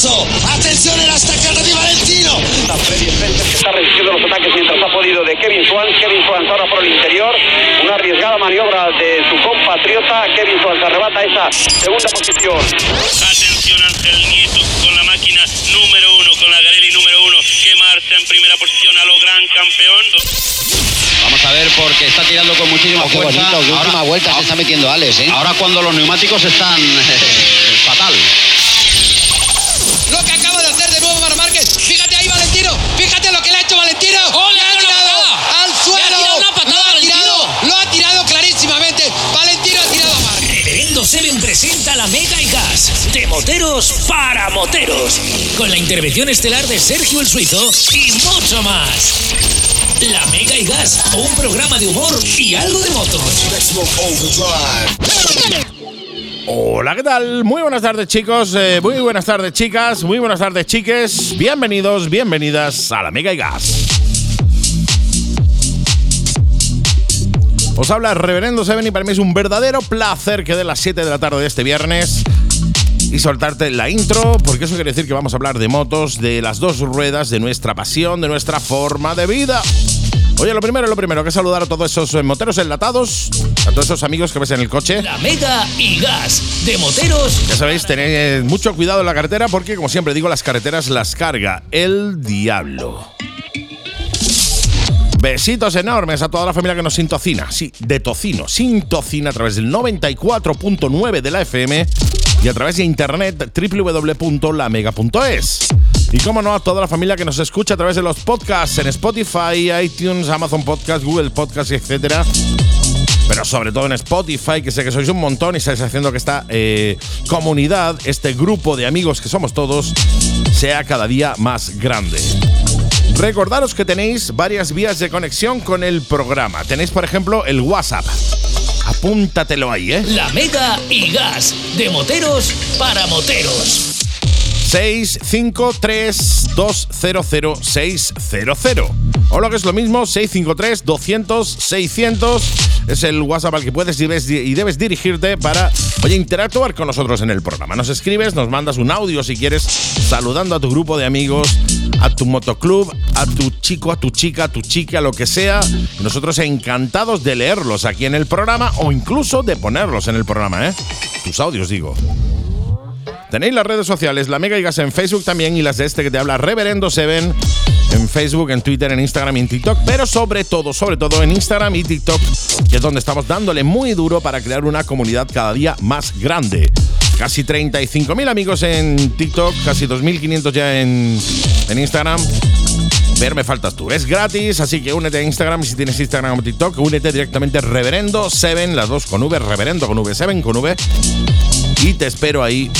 Alonso. Atención en la estacada de Valentino. Está Freddy Spencer que está resistiendo los ataques mientras ha podido de Kevin Swans. Kevin Swans ahora por el interior. Una arriesgada maniobra de su compatriota. Kevin Swans arrebata esa segunda posición. Atención Ángel Nieto con la máquina número uno, con la Garelli número uno, que marcha en primera posición a lo gran campeón. Vamos a ver porque está tirando con muchísima Oh, qué fuerza. bonito, qué última vuelta se está metiendo Alex, ¿eh? Ahora cuando los neumáticos están eh, fatal. Moteros para moteros, con la intervención estelar de Sergio el Suizo y mucho más. La Mega y Gas, un programa de humor y algo de motos. Hola, ¿qué tal? Muy buenas tardes chicos, eh, muy buenas tardes chicas, muy buenas tardes chiques. Bienvenidos, bienvenidas a la Mega y Gas. Os habla Reverendo Seven y para mí es un verdadero placer que de las 7 de la tarde de este viernes y soltarte la intro, porque eso quiere decir que vamos a hablar de motos, de las dos ruedas, de nuestra pasión, de nuestra forma de vida. Oye, lo primero, lo primero, que saludar a todos esos eh, moteros enlatados, a todos esos amigos que ves en el coche. La Mega y Gas de moteros Ya sabéis, tened mucho cuidado en la carretera porque, como siempre digo, las carreteras las carga el diablo. Besitos enormes a toda la familia que nos sintocina. Sí, de tocino, sin tocina a través del 94.9 de la FM y a través de internet www.lamega.es. Y como no, a toda la familia que nos escucha a través de los podcasts en Spotify, iTunes, Amazon Podcast, Google Podcast, etcétera pero sobre todo en Spotify, que sé que sois un montón y estáis haciendo que esta eh, comunidad, este grupo de amigos que somos todos, sea cada día más grande. Recordaros que tenéis varias vías de conexión con el programa. Tenéis, por ejemplo, el WhatsApp. Apúntatelo ahí, ¿eh? La Mega y Gas de moteros para moteros. 653-200-600. O lo que es lo mismo, 653-200-600. Es el WhatsApp al que puedes y debes, y debes dirigirte para, oye, interactuar con nosotros en el programa. Nos escribes, nos mandas un audio si quieres, saludando a tu grupo de amigos, a tu motoclub, a tu chico, a tu chica, a tu chica, lo que sea. Nosotros encantados de leerlos aquí en el programa o incluso de ponerlos en el programa, ¿eh? Tus audios, digo. Tenéis las redes sociales, la Mega y Gas en Facebook también y las de este que te habla Reverendo Seven en Facebook, en Twitter, en Instagram y en TikTok, pero sobre todo, sobre todo en Instagram y TikTok, que es donde estamos dándole muy duro para crear una comunidad cada día más grande. Casi 35.000 amigos en TikTok, casi 2.500 ya en, en Instagram. Ver me faltas tú. Es gratis, así que únete a Instagram si tienes Instagram o TikTok, únete directamente a Reverendo Seven, las dos con V, Reverendo con V, Seven con V. Y te espero ahí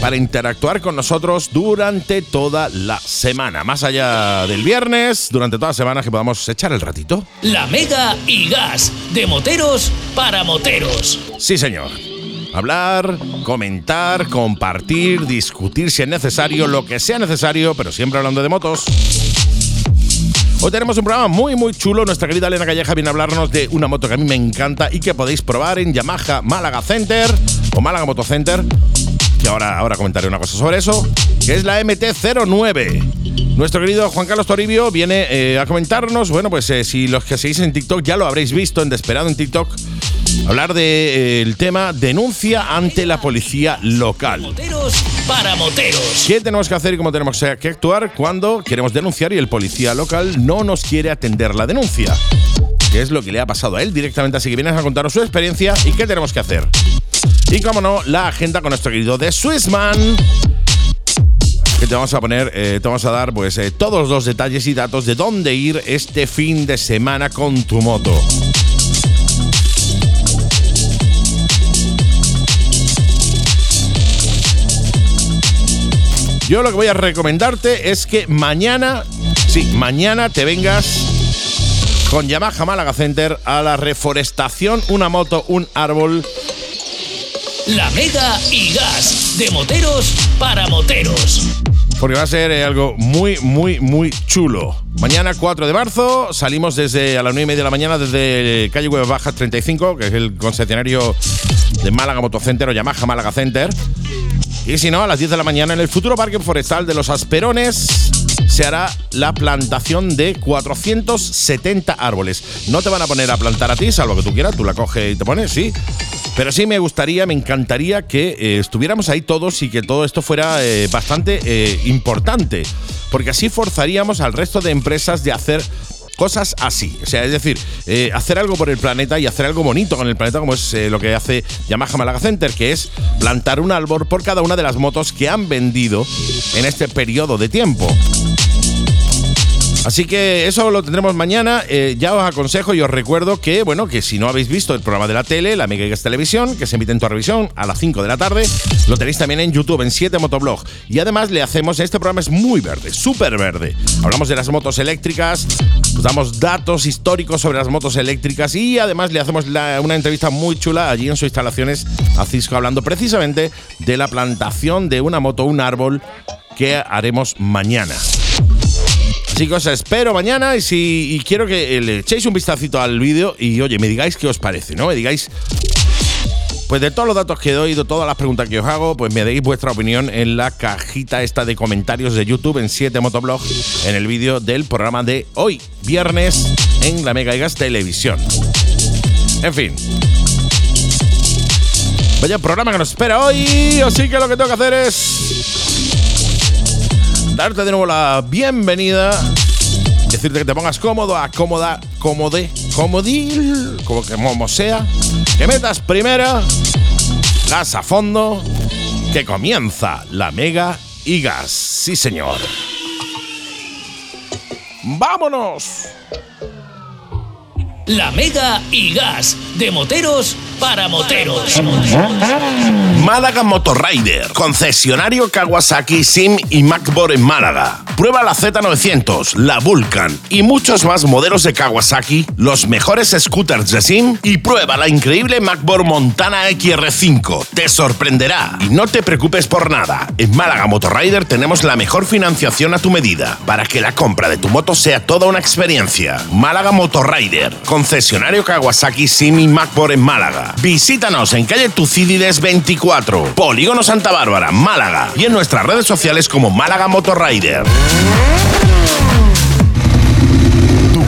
para interactuar con nosotros durante toda la semana. Más allá del viernes, durante toda la semana que podamos echar el ratito. La Mega y Gas de moteros para moteros. Sí, señor. Hablar, comentar, compartir, discutir si es necesario, lo que sea necesario, pero siempre hablando de motos. Hoy tenemos un programa muy muy chulo. Nuestra querida Elena Calleja viene a hablarnos de una moto que a mí me encanta y que podéis probar en Yamaha Málaga Center o Málaga Moto Center. Que ahora, ahora comentaré una cosa sobre eso. Que es la MT-09. Nuestro querido Juan Carlos Toribio viene eh, a comentarnos. Bueno, pues eh, si los que seguís en TikTok ya lo habréis visto en Desperado en TikTok. Hablar del tema denuncia ante la policía local. Moteros para moteros. ¿Qué tenemos que hacer y cómo tenemos que actuar cuando queremos denunciar y el policía local no nos quiere atender la denuncia? ¿Qué es lo que le ha pasado a él directamente? Así que vienes a contarnos su experiencia y qué tenemos que hacer. Y como no, la agenda con nuestro querido The Swissman. Que te vamos a poner, eh, te vamos a dar pues eh, todos los detalles y datos de dónde ir este fin de semana con tu moto. Yo lo que voy a recomendarte es que mañana, sí, mañana te vengas con Yamaha Málaga Center a la reforestación, una moto, un árbol. La Mega y Gas de moteros para moteros. Porque va a ser eh, algo muy, muy, muy chulo. Mañana 4 de marzo salimos desde a las 9 y media de la mañana desde calle Huevas Bajas 35, que es el concesionario de Málaga Motocenter o Yamaha Málaga Center. Y si no, a las 10 de la mañana en el futuro Parque Forestal de los Asperones se hará la plantación de 470 árboles. No te van a poner a plantar a ti, salvo que tú quieras, tú la coges y te pones, sí. Pero sí me gustaría, me encantaría que eh, estuviéramos ahí todos y que todo esto fuera eh, bastante eh, importante. Porque así forzaríamos al resto de empresas de hacer cosas así. O sea, es decir, hacer algo por el planeta y hacer algo bonito con el planeta, como es lo que hace Yamaha Malaga Center, que es plantar un árbol por cada una de las motos que han vendido en este periodo de tiempo. Así que eso lo tendremos mañana. Eh, ya os aconsejo y os recuerdo que, bueno, que si no habéis visto el programa de la tele, la Mega Televisión, que se emite en tu revisión a las 5 de la tarde, lo tenéis también en YouTube, en 7 Motoblog. Y además le hacemos, este programa es muy verde, súper verde. Hablamos de las motos eléctricas, os damos datos históricos sobre las motos eléctricas y además le hacemos una entrevista muy chula allí en sus instalaciones a Cisco, hablando precisamente de la plantación de una moto, un árbol que haremos mañana. Chicos, os espero mañana y si quiero que le echéis un vistacito al vídeo y oye, me digáis qué os parece, ¿no? Me digáis pues de todos los datos que doy, de todas las preguntas que os hago, pues me deis vuestra opinión en la cajita esta de comentarios de YouTube en 7 Motoblog en el vídeo del programa de hoy, viernes, en la Mega Gas Televisión. En fin. Vaya programa que nos espera hoy, así que lo que tengo que hacer es darte de nuevo la bienvenida, decirte que te pongas cómodo, acómoda, cómode, comodil, como que como sea, que metas primera, gas a fondo, que comienza la mega y gas. Sí, señor. ¡Vámonos! La Mega y Gas, de moteros para moteros. Málaga Motorrider, concesionario Kawasaki, Sim y MacBoard en Málaga. Prueba la Z900, la Vulcan y muchos más modelos de Kawasaki, los mejores scooters de Sim y prueba la increíble MacBoard Montana XR5. Te sorprenderá y no te preocupes por nada. En Málaga Motorrider tenemos la mejor financiación a tu medida para que la compra de tu moto sea toda una experiencia. Málaga Motorrider, concesionario Kawasaki, Sim y MacBoard en Málaga. Visítanos en calle Tucídides 24, Polígono Santa Bárbara, Málaga y en nuestras redes sociales como Málaga Motorrider.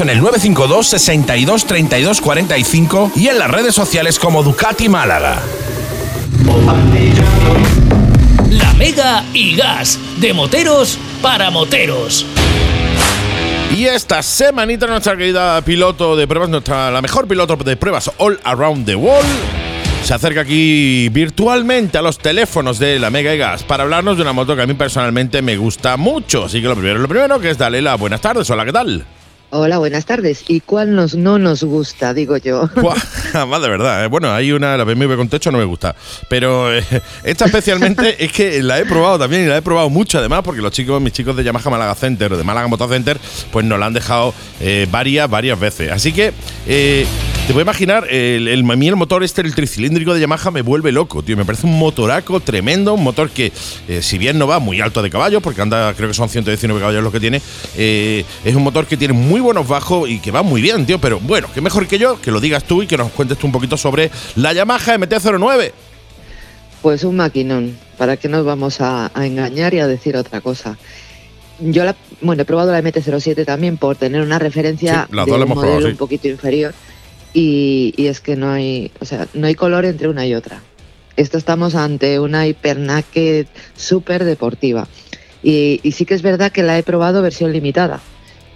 en el 952 62 32 45 y en las redes sociales como Ducati Málaga. La Mega y Gas, de moteros para moteros. Y esta semanita nuestra querida piloto de pruebas, nuestra la mejor piloto de pruebas all around the world, se acerca aquí virtualmente a los teléfonos de la Mega y Gas para hablarnos de una moto que a mí personalmente me gusta mucho. Así que lo primero, lo primero que es darle la buenas tardes. Hola, ¿qué tal? Hola, buenas tardes. ¿Y cuál nos no nos gusta, digo yo? Más de verdad. eh. Bueno, hay una, la BMW con techo no me gusta. Pero eh, esta especialmente es que la he probado también y la he probado mucho además porque los chicos, mis chicos de Yamaha Málaga Center, de Málaga Motor Center, pues nos la han dejado eh, varias, varias veces. Así que eh, te puedes imaginar, el, el, a mí el motor este, el tricilíndrico de Yamaha, me vuelve loco, tío. Me parece un motoraco tremendo, un motor que, si bien no va muy alto de caballos, porque anda, creo que son 119 caballos lo que tiene, eh, es un motor que tiene muy buenos bajos y que va muy bien, tío. Pero bueno, que mejor que yo, que lo digas tú y que nos cuentes tú un poquito sobre la Yamaha MT-09. Pues un maquinón. ¿Para qué nos vamos a, a engañar y a decir otra cosa? Yo la, bueno, he probado la MT-07 también por tener una referencia Sí, de un hemos modelo probado, sí. un poquito inferior y, y es que no hay, o sea, no hay color entre una y otra. Esto estamos ante una hipernaque súper deportiva. Y, y sí que es verdad que la he probado versión limitada,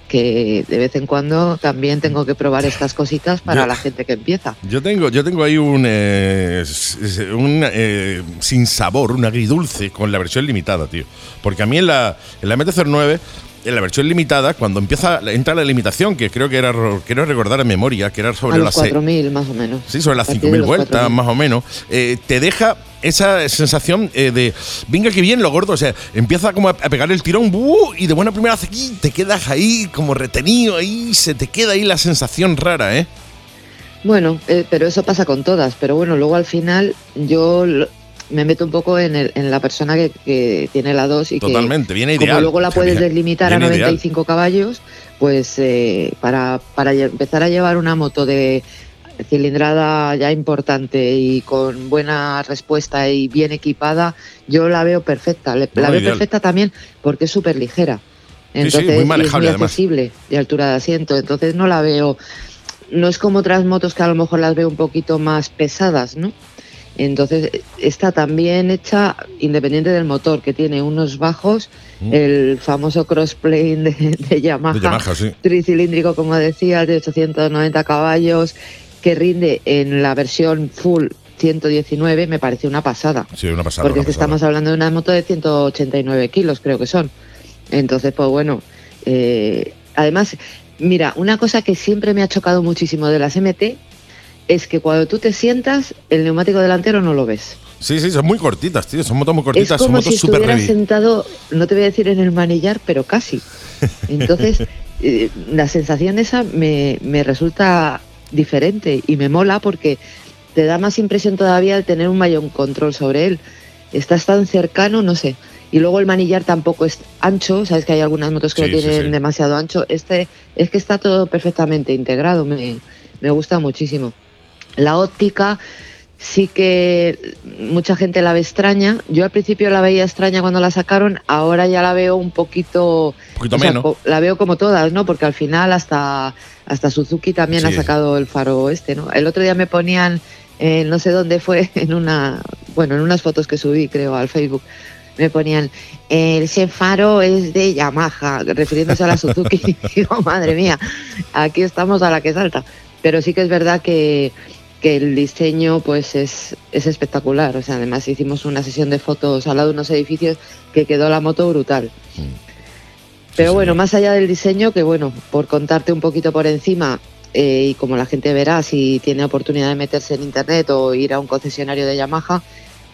que de vez en cuando también tengo que probar estas cositas para Yo- la gente que empieza. Yo tengo, yo tengo ahí un, eh, un eh, sin sabor, un agridulce con la versión limitada, tío. Porque a mí en la, en la MT-09, en la versión limitada, cuando empieza entra la limitación, que creo que era, ro- quiero recordar en memoria, que era sobre A los las se- 4.000 más o menos. Sí, sobre las A partir de 5.000 los vueltas 4.000. más o menos. eh, te deja esa sensación eh, de, venga que bien lo gordo, o sea, empieza como a, a pegar el tirón ¡buh! y de buena primera hace aquí, te quedas ahí como retenido ahí, se te queda ahí la sensación rara, ¿eh? Bueno, eh, pero eso pasa con todas. Pero bueno, luego al final yo lo- me meto un poco en, el- en la persona que, que tiene la 2 y Totalmente, que viene como luego la puedes viene- deslimitar a viene ideal. 95 caballos, pues eh, para, para empezar a llevar una moto de cilindrada ya importante y con buena respuesta y bien equipada, yo la veo perfecta. No, la veo ideal. perfecta también porque es súper ligera. sí, Entonces, muy y es manejable, muy accesible de altura de asiento. Entonces no la veo, no es como otras motos que a lo mejor las veo un poquito más pesadas, ¿no? Entonces está también hecha independiente del motor, que tiene unos bajos, Mm. el famoso crossplane de, de Yamaha, De Yamaha, sí. tricilíndrico, como decía, de 890 caballos, que rinde en la versión full 119, me parece una pasada. Sí, una pasada. Porque una es que pasada. estamos hablando de una moto de 189 kilos, creo que son. Entonces, pues bueno, eh, además, mira, una cosa que siempre me ha chocado muchísimo de las MT es que cuando tú te sientas, el neumático delantero no lo ves. Sí, sí, son muy cortitas, tío, son motos muy Es cortitas, son como motos si super estuvieras sentado, no te voy a decir en el manillar, pero casi. Entonces, eh, la sensación esa me, me resulta diferente y me mola porque te da más impresión todavía de tener un mayor control sobre él. Estás tan cercano, no sé. Y luego el manillar tampoco es ancho, sabes que hay algunas motos que Sí, lo sí, tienen sí. demasiado ancho. Este es que está todo perfectamente integrado, me, me gusta muchísimo. La óptica sí que mucha gente la ve extraña. Yo al principio la veía extraña cuando la sacaron, ahora ya la veo un poquito... Un poquito o sea, menos. co- la veo como todas, ¿no? Porque al final hasta, hasta Suzuki también Sí. ha sacado el faro este, ¿no? El otro día me ponían, eh, no sé dónde fue, en una, bueno, en unas fotos que subí, creo, al Facebook, me ponían, "Eh, ese faro es de Yamaha, refiriéndose a la Suzuki. Y digo, madre mía, aquí estamos a la que salta. Pero sí que es verdad que, que el diseño pues es, es espectacular. O sea, además hicimos una sesión de fotos al lado de unos edificios que quedó la moto brutal. Pero bueno, más allá del diseño, que bueno, por contarte un poquito por encima, eh, y como la gente verá, si tiene oportunidad de meterse en internet o ir a un concesionario de Yamaha,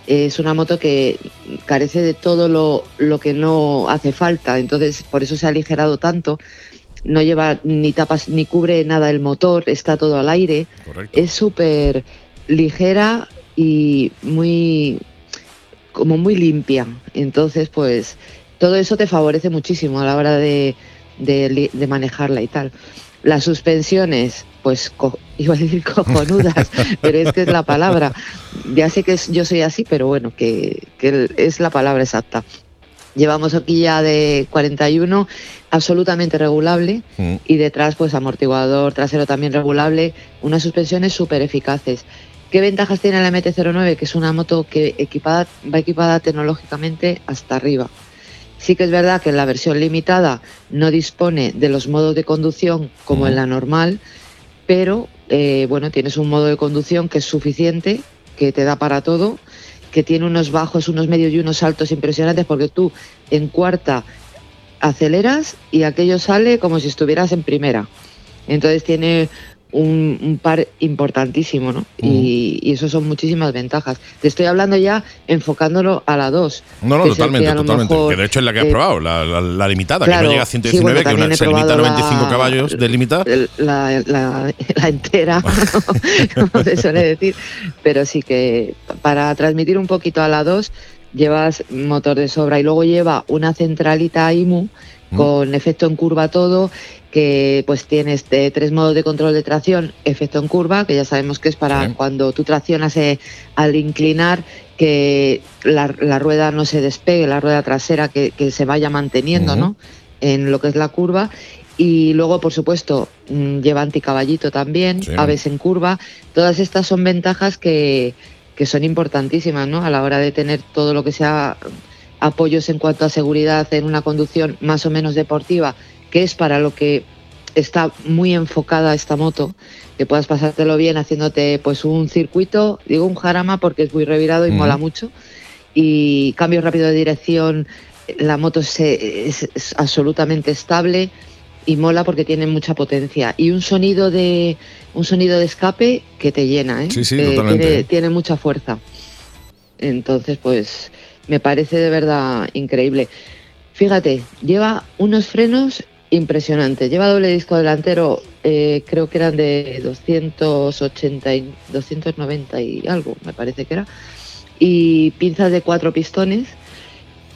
eh, es una moto que carece de todo lo, lo que no hace falta, entonces por eso se ha aligerado tanto. No lleva ni tapas ni cubre nada el motor, está todo al aire. Correcto. Es súper ligera y muy como muy limpia. Entonces, pues todo eso te favorece muchísimo a la hora de, de manejarla y tal. Las suspensiones, pues co- iba a decir cojonudas, pero es que es la palabra. Ya sé que es- yo soy así, pero bueno, que, que es la palabra exacta. Llevamos horquilla de 41, absolutamente regulable, Mm. y detrás pues amortiguador trasero también regulable, unas suspensiones súper eficaces. ¿Qué ventajas tiene la MT-09? Que es una moto que equipada, va equipada tecnológicamente hasta arriba. Sí que es verdad que en la versión limitada no dispone de los modos de conducción como en la normal, pero eh, bueno, tienes un modo de conducción que es suficiente, que te da para todo, que tiene unos bajos, unos medios y unos altos impresionantes, porque tú en cuarta aceleras y aquello sale como si estuvieras en primera. Entonces tiene un, un par importantísimo, ¿no? y, y eso son muchísimas ventajas. Te estoy hablando ya enfocándolo a la 2. No, no, totalmente, que totalmente. mejor, que de hecho es la que has eh, probado, la, la- la limitada, claro, que no llega a sí, 119, bueno, que una- se limita a probado 95 la- caballos de la entera, como se suele decir, pero sí que para transmitir un poquito a la 2 llevas motor de sobra y luego lleva una centralita IMU Mm. con efecto en curva todo, que pues tienes de tres modos de control de tracción, efecto en curva, que ya sabemos que es para Sí. cuando tú traccionas eh, al inclinar que la, la rueda no se despegue, la rueda trasera que, que se vaya manteniendo. ¿no? En lo que es la curva. Y luego, por supuesto, mm, lleva anticaballito también, Sí. aves en curva. Todas estas son ventajas que, que son importantísimas, ¿no? A la hora de tener todo lo que sea apoyos en cuanto a seguridad en una conducción más o menos deportiva, que es para lo que está muy enfocada esta moto, que puedas pasártelo bien haciéndote pues un circuito, digo un jarama porque es muy revirado y mola mucho, y cambio rápido de dirección, la moto se- es, es absolutamente estable y mola porque tiene mucha potencia y un sonido de un sonido de escape que te llena, ¿eh? Sí, sí, Eh, tiene mucha fuerza. Entonces, pues me parece de verdad increíble. Fíjate, lleva unos frenos impresionantes. Lleva doble disco delantero, eh, creo que eran de 280 y 290 y algo, me parece que era. Y pinzas de cuatro pistones.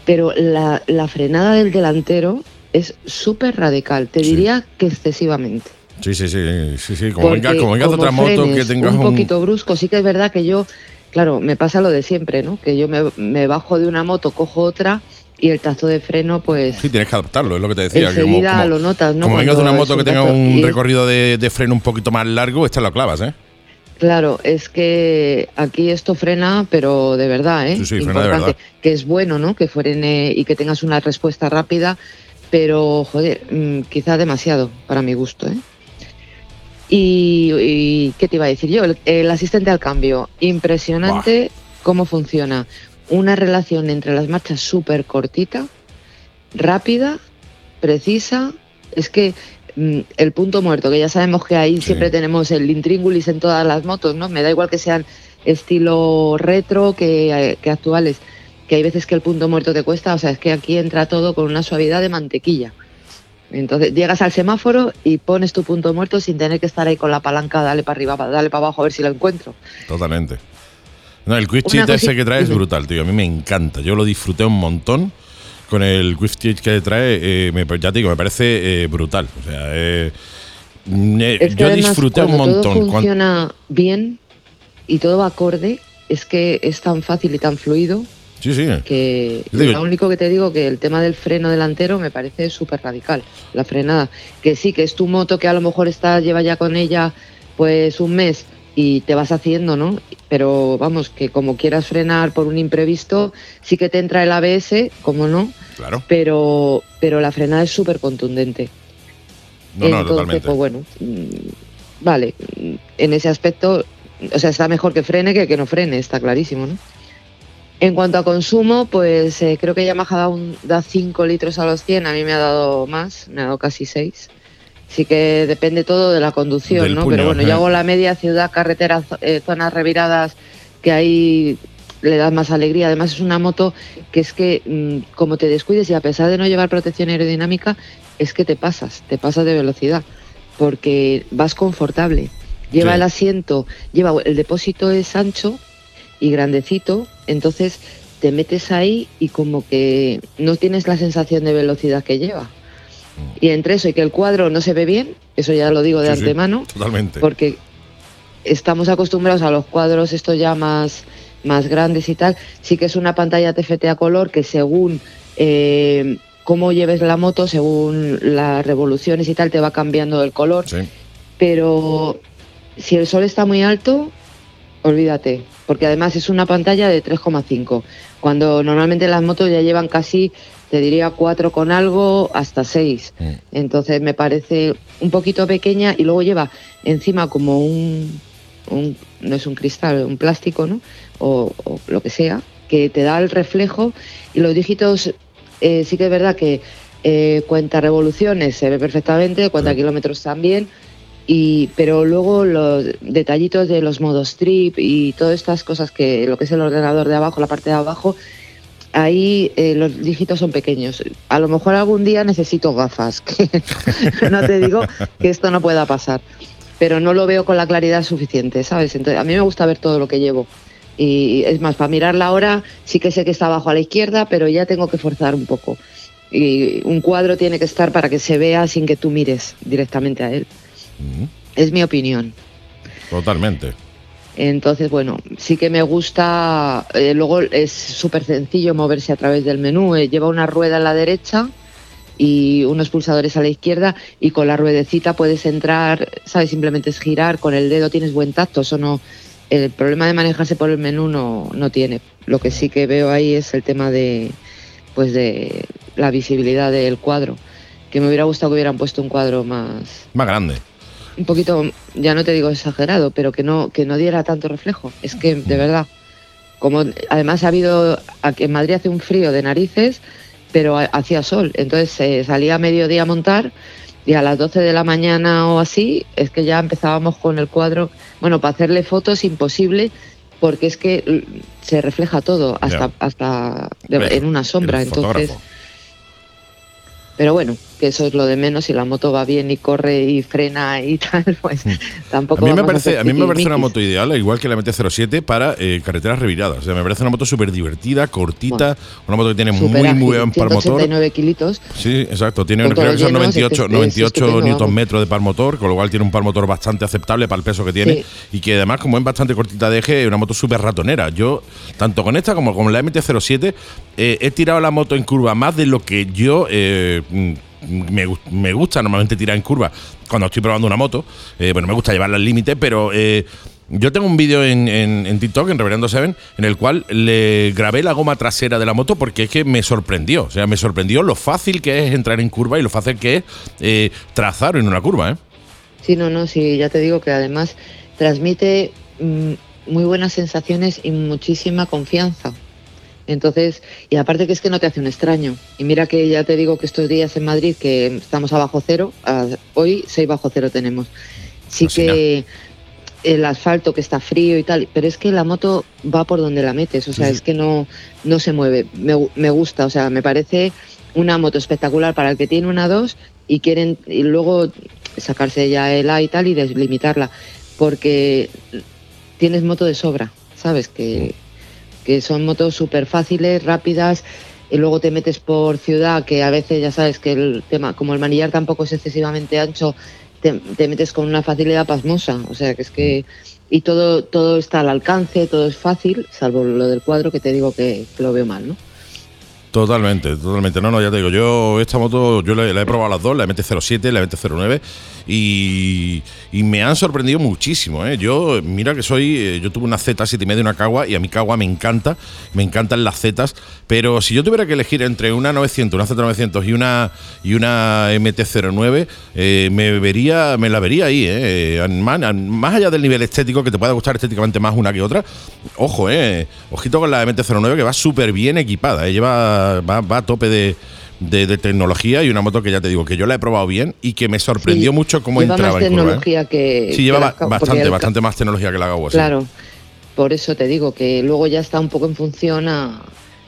Pero la, la frenada del delantero es súper radical. Te Sí. diría que excesivamente. Sí, sí, sí, sí, sí. Como venga, como venga como otra moto que frenes tengas un un... poquito brusco, sí que es verdad que yo, claro, me pasa lo de siempre, ¿no? Que yo me, me bajo de una moto, cojo otra y el tacto de freno, pues Sí, tienes que adaptarlo, es lo que te decía. que enseguida lo notas, ¿no? Como vengas de una moto que un tenga un recorrido de, de freno un poquito más largo, esta lo clavas, ¿eh? Claro, es que aquí esto frena, pero de verdad, ¿eh? Sí, sí, frena de Importante. verdad. Que es bueno, ¿no? Que frene y que tengas una respuesta rápida, pero, joder, mm, quizá demasiado para mi gusto, ¿eh? Y, y, ¿qué te iba a decir yo? El, el asistente al cambio, impresionante cómo funciona. Una relación entre las marchas súper cortita, rápida, precisa. Es que mm, el punto muerto, que ya sabemos que ahí Sí. siempre tenemos el intríngulis en todas las motos, ¿no? Me da igual que sean estilo retro que, eh, que actuales, que hay veces que el punto muerto te cuesta, o sea, es que aquí entra todo con una suavidad de mantequilla. Entonces llegas al semáforo y pones tu punto muerto sin tener que estar ahí con la palanca, dale para arriba, dale para abajo a ver si lo encuentro. Totalmente. No, el quick Una cheat ese que trae es brutal, tío. A mí me encanta. Yo lo disfruté un montón con el cheat que trae. eh, me, ya te digo, me parece eh, brutal. O sea, eh, eh, Es que yo además, disfruté un montón. Todo funciona bien y todo va acorde, es que es tan fácil y tan fluido Sí, sí. que digo- lo único que te digo que el tema del freno delantero me parece súper radical, la frenada. Que sí, que es tu moto que a lo mejor está, lleva ya con ella pues un mes y te vas haciendo, ¿no? Pero vamos, que como quieras frenar por un imprevisto, sí que te entra el ABS, como no, Claro. pero, pero la frenada es súper contundente. No, no, Entonces, totalmente. pues bueno, mm, vale, mm, en ese aspecto, o sea, está mejor que frene que que no frene, está clarísimo, ¿no? En cuanto a consumo, pues eh, creo que Yamaha da, un, da 5 litros a los 100, a mí me ha dado más, me ha dado casi 6. Sí que depende todo de la conducción, Del ¿no? puño, Pero bueno, yo hago la media ciudad, carretera, zo- eh, zonas reviradas, que ahí le das más alegría. Además es una moto que es que mm, como te descuides y a pesar de no llevar protección aerodinámica, es que te pasas, te pasas de velocidad, porque vas confortable. Lleva Sí. el asiento, lleva el depósito es ancho y grandecito, entonces te metes ahí y como que no tienes la sensación de velocidad que lleva. Y entre eso y que el cuadro no se ve bien, eso ya lo digo de Sí, sí, antemano, Totalmente. porque estamos acostumbrados a los cuadros estos ya más, más grandes y tal. Sí que es una pantalla TFT a color que según eh, cómo lleves la moto, según las revoluciones y tal, te va cambiando el color. Sí. Pero si el sol está muy alto, olvídate, porque además es una pantalla de 3,5, cuando normalmente las motos ya llevan casi, te diría 4 con algo, hasta 6. Mm. Entonces me parece un poquito pequeña y luego lleva encima como un, un- no es un cristal, un plástico, ¿no? O, o lo que sea, que te da el reflejo y los dígitos eh, sí que es verdad que eh, cuenta revoluciones se ve perfectamente, cuenta Sí. kilómetros también, y, pero luego los detallitos de los modos trip y todas estas cosas que lo que es el ordenador de abajo, la parte de abajo, ahí eh, los dígitos son pequeños. A lo mejor algún día necesito gafas, que no te digo que esto no pueda pasar, pero no lo veo con la claridad suficiente, ¿sabes? Entonces, a mí me gusta ver todo lo que llevo. Y es más, para mirar la hora sí que sé que está abajo a la izquierda, pero ya tengo que forzar un poco. Y un cuadro tiene que estar para que se vea sin que tú mires directamente a él. Es mi opinión. Totalmente. Entonces, bueno, sí que me gusta. eh, luego es súper sencillo moverse a través del menú. eh, lleva una rueda a la derecha y unos pulsadores a la izquierda y con la ruedecita puedes entrar, ¿sabes? Simplemente es girar, con el dedo tienes buen tacto, eso no... El problema de manejarse por el menú no, no tiene. Lo que sí que veo ahí es el tema de, pues de la visibilidad del cuadro. Que me hubiera gustado que hubieran puesto un cuadro más, Más grande. Un poquito, ya no te digo exagerado, pero que no, que no diera tanto reflejo. Es que, de verdad, como además ha habido, aquí en Madrid hace un frío de narices, pero ha- hacía sol. Entonces eh, salía a mediodía a montar y a las 12 de la mañana o así, es que ya empezábamos con el cuadro. Bueno, para hacerle fotos imposible porque es que se refleja todo, hasta, hasta de- en una sombra. Entonces, pero bueno, que eso es lo de menos. Si la moto va bien y corre y frena y tal, pues A tampoco. mí, me a parece, a mí me parece una moto ideal, igual que la MT-07, para eh, carreteras reviradas. O sea, me parece una moto súper divertida, cortita, una moto que tiene muy, ágil, muy buen par motor. 189 kilitos. Sí, exacto. Tiene creo que son lleno, 98, es que es 98 estupendo, newton metros de par motor, con lo cual tiene un par motor bastante aceptable para el peso que tiene Sí. y que además como es bastante cortita de eje, es una moto súper ratonera. Yo, tanto con esta como con la MT-07, eh, he tirado la moto en curva más de lo que yo eh, me, me gusta normalmente tirar en curva cuando estoy probando una moto. Eh, bueno, me gusta llevarla al límite, pero... eh, yo tengo un vídeo en, en- en TikTok, en Reverendo Seven, en el cual le grabé la goma trasera de la moto porque es que me sorprendió. O sea, me sorprendió lo fácil que es entrar en curva y lo fácil que es eh, trazar en una curva. ¿eh? Sí, no, no, sí, ya te digo que además transmite mm, muy buenas sensaciones y muchísima confianza. Entonces, y aparte que es que no te hace un extraño. Y mira que ya te digo que estos días en Madrid, que estamos a bajo cero, hoy 6 bajo cero tenemos. Sí Así que el asfalto que está frío y tal, pero es que la moto va por donde la metes, o sea, Sí, es que no, no se mueve. Me, me gusta, o sea, me parece una moto espectacular para el que tiene una 2 y quieren y luego sacarse ya el A y tal y deslimitarla, porque tienes moto de sobra, ¿sabes? Que, que son motos súper fáciles, rápidas, y luego te metes por ciudad, que a veces ya sabes que el tema, como el manillar tampoco es excesivamente ancho, te, te metes con una facilidad pasmosa, o sea que es que y todo todo está al alcance, todo es fácil, salvo lo del cuadro que te digo que, que lo veo mal, ¿no? Totalmente, totalmente. No, no, ya te digo, yo esta moto, yo la, he probado las dos, la MT-07, la MT-09, y, me han sorprendido muchísimo. ¿eh? Yo, mira que soy, eh, yo tuve una Z7 y media, una Cagua, y a mi Cagua me encanta, me encantan las Zetas, pero si yo tuviera que elegir entre una 900, una Z900 y una, y una MT-09, eh, me vería, me la vería ahí, ¿eh? Más, más allá del nivel estético, que te pueda gustar estéticamente más una que otra, ojo, eh, ojito con la MT-09 que va súper bien equipada, ¿eh? lleva, va, va a tope de, de- de tecnología y una moto que ya te digo que yo la he probado bien y que me sorprendió Sí, mucho cómo lleva entraba más en curva. ¿eh? tecnología que Sí, lleva que la bastante, el bastante más tecnología que la sí. Claro, por eso te digo que luego ya está un poco en función a,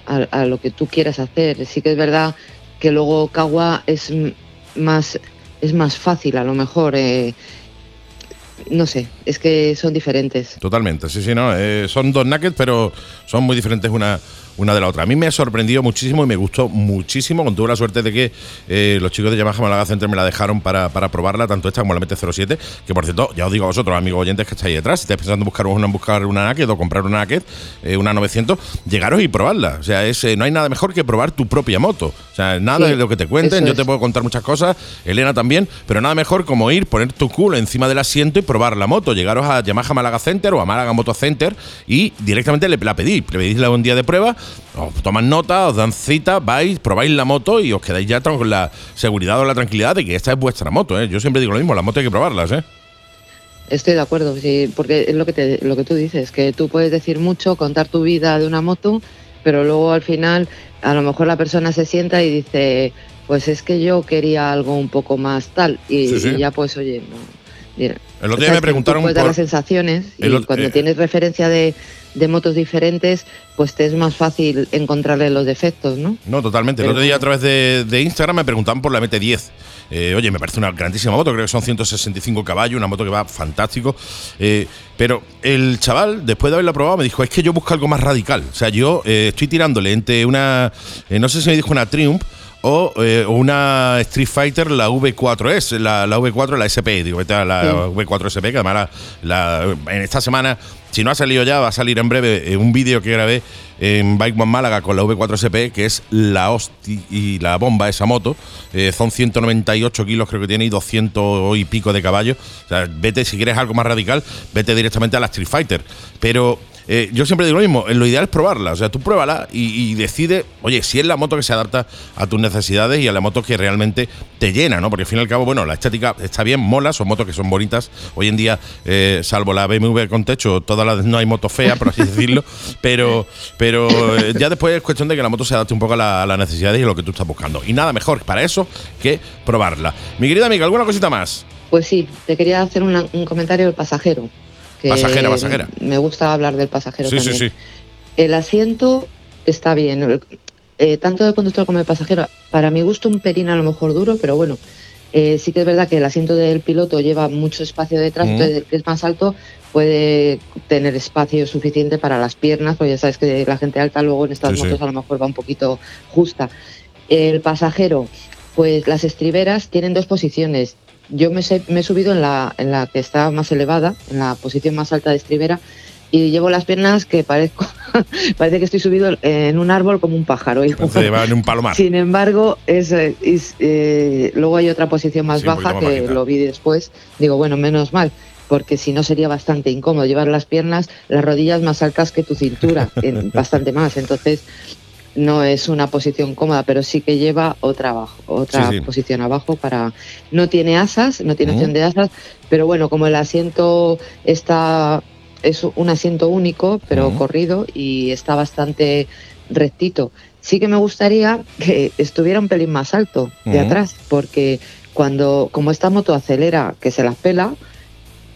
a- a lo que tú quieras hacer. Sí que es verdad que luego Kawa es más es más fácil a lo mejor. eh, no sé, es que son diferentes. Totalmente, sí, sí, no. eh, son dos naked, pero son muy diferentes una, una de la otra. A mí me ha sorprendido muchísimo y me gustó muchísimo. Con tuve la suerte de que eh, los chicos de Yamaha Málaga Center me la dejaron para, para probarla, tanto esta como la MT-07. Que por cierto, ya os digo a vosotros, amigos oyentes que estáis detrás, si estáis pensando en buscar una, buscar una naked o comprar una naked, eh, una 900, llegaros y probarla. O sea, es, eh, no hay nada mejor que probar tu propia moto. O sea, nada Sí, de lo que te cuenten. Yo te puedo contar muchas cosas, Elena también, pero nada mejor como ir, poner tu culo encima del asiento y probar la moto. Llegaros a Yamaha Málaga Center o a Málaga Moto Center y directamente le, la pedís. Le pedís un día de prueba, os toman nota, os dan cita, vais, probáis la moto y os quedáis ya con la seguridad o la tranquilidad de que esta es vuestra moto. ¿eh? Yo siempre digo lo mismo, las motos hay que probarlas. ¿eh? Estoy de acuerdo, sí, porque es lo que, te, lo que tú dices, que tú puedes decir mucho, contar tu vida de una moto, pero luego al final a lo mejor la persona se sienta y dice, pues es que yo quería algo un poco más tal, y, Sí, sí. y ya pues oye, no. Mira, El otro o día sea, me preguntaron dar por- las sensaciones y El otro- cuando eh, tienes referencia de, de motos diferentes, pues te es más fácil encontrarle los defectos, ¿no? No, totalmente. El otro día a través de, de Instagram me preguntaban por la MT-10. Eh, oye, me parece una grandísima moto, creo que son 165 caballos, una moto que va fantástico. Eh, pero el chaval, después de haberla probado, me dijo, es que yo busco algo más radical. O sea, yo eh, estoy tirándole entre una, no sé si me dijo una Triumph o eh, una Street Fighter, la V4S, la, la V4, la SP, digo, la Sí. V4 SP, que además la- la- en esta semana, si no ha salido ya, va a salir en breve eh, un vídeo que grabé en Bike One Málaga con la V4 SP, que es la hostia y la bomba esa moto. Eh, son 198 kilos creo que tiene y 200 y pico de caballos. O sea, vete, si quieres algo más radical, vete directamente a la Street Fighter. Pero eh, yo siempre digo lo mismo, eh, lo ideal es probarla. O sea, tú pruébala y, decide, oye, si es la moto que se adapta a tus necesidades y a la moto que realmente te llena, ¿no? Porque al fin y al cabo, bueno, la estética está bien, mola, son motos que son bonitas. Hoy en día, eh, salvo la BMW con techo, todas las no hay moto fea, por así decirlo. Pero, pero ya después es cuestión de que la moto se adapte un poco a, la- las necesidades y a lo que tú estás buscando. Y nada mejor para eso que probarla. Mi querida amiga, ¿alguna cosita más? Pues sí, te quería hacer un comentario del pasajero. Que Pasajera, pasajera. me gusta hablar del pasajero Sí, sí, también. sí. El asiento está bien, eh, tanto de conductor como de pasajero. Para mi gusto un pelín a lo mejor duro, pero bueno, eh, sí que es verdad que el asiento del piloto lleva mucho espacio detrás, Mm. entonces el que es más alto puede tener espacio suficiente para las piernas, porque ya sabes que la gente alta luego en estas Sí, sí. motos a lo mejor va un poquito justa. El pasajero, pues las estriberas tienen dos posiciones. Yo me, sé- me he subido en la, en la que está más elevada, en la posición más alta de estribera, y llevo las piernas que parezco, parece que estoy subido en un árbol como un pájaro. va en un palomar. Sin embargo, es, eh, es, eh, luego hay otra posición más Sí, baja más que bajita. lo vi después. Digo, bueno, menos mal, porque si no sería bastante incómodo llevar las piernas, las rodillas más altas que tu cintura, en- bastante más. Entonces, no es una posición cómoda, pero sí que lleva otra abajo, otra Sí, sí. posición abajo para. No tiene asas, no tiene opción de asas, pero bueno, como el asiento está es un asiento único, pero corrido y está bastante rectito. Sí que me gustaría que estuviera un pelín más alto de atrás, porque cuando, como esta moto acelera, que se las pela,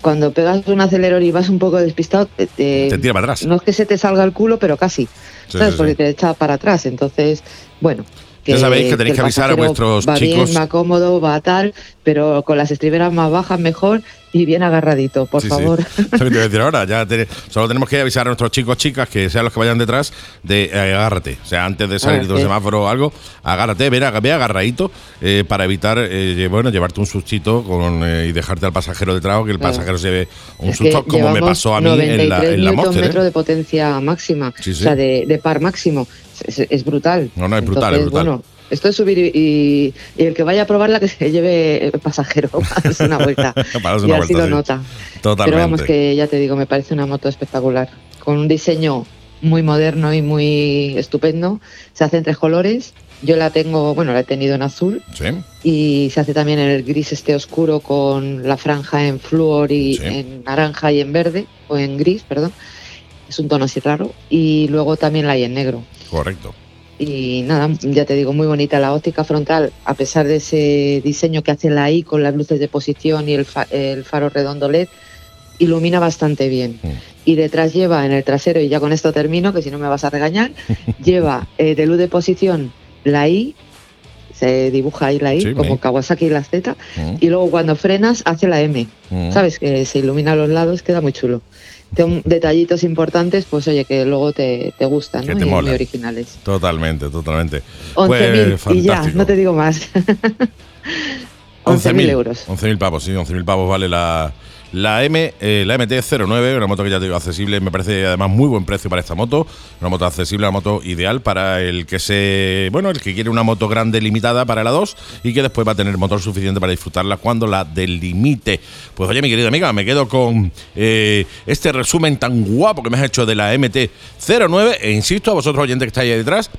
cuando pegas un acelerador y vas un poco despistado, te- te- Te tira para atrás. no es que se te salga el culo, pero casi, Sí, ¿sabes? sí, Porque sí. te echa para atrás. Entonces, bueno. Ya sabéis que tenéis que avisar a vuestros va chicos. Bien, va cómodo, va tal, pero con las estriberas más bajas mejor y bien agarradito, por Sí, sí. favor. Lo que te voy a decir ahora, ya te- solo tenemos que avisar a nuestros chicos, chicas, que sean los que vayan detrás, de eh, agárrate. O sea, antes de salir de un sí. semáforo o algo, agárrate, ve, ve agarradito eh, para evitar, eh, bueno, llevarte un sustito con, eh, y dejarte al pasajero detrás o que el Claro. pasajero se ve un Es que susto, como me pasó a mí en la, 93 en la Monster. ¿eh? de potencia máxima, Sí, sí. o sea, de, de par máximo. Es, es- es brutal. No, no, es brutal, es brutal. Bueno, esto es subir y, el que vaya a probarla que se lleve el pasajero darse una vuelta. Para y así vuelta, lo sí. nota. Totalmente. Pero vamos, que ya te digo, me parece una moto espectacular. Con un diseño muy moderno y muy estupendo. Se hace en tres colores. Yo la tengo, bueno, la he tenido en azul Sí, y se hace también en el gris este oscuro con la franja en flúor y Sí. en naranja y en verde, o en gris, perdón. Es un tono así raro. Y luego también la hay en negro. Correcto. Y nada, ya te digo, muy bonita la óptica frontal, a pesar de ese diseño que hace la I con las luces de posición y el, fa- el faro redondo LED, ilumina bastante bien. Mm. Y detrás lleva en el trasero, y ya con esto termino, que si no me vas a regañar, lleva eh, de luz de posición la I, se dibuja ahí la I, Sí, como. Kawasaki y la Z, Mm, y luego cuando frenas hace la M, mm. ¿sabes? Que se ilumina a los lados, queda muy chulo. Detallitos importantes, pues oye, que luego te, te gustan, Que ¿no? te Y mola. muy originales. Totalmente, totalmente. 11.000 Pues y ya, no te digo más. 11.000 euros. 11.000 pavos, sí, 11.000 pavos vale la, la, M, eh, la MT-09, una moto que ya te digo accesible, me parece además muy buen precio para esta moto, una moto accesible, una moto ideal para el que se, bueno, el que quiere una moto grande limitada para la 2 y que después va a tener motor suficiente para disfrutarla cuando la delimite. Pues oye, mi querida amiga, me quedo con eh, este resumen tan guapo que me has hecho de la MT-09 e insisto a vosotros oyentes que estáis ahí detrás,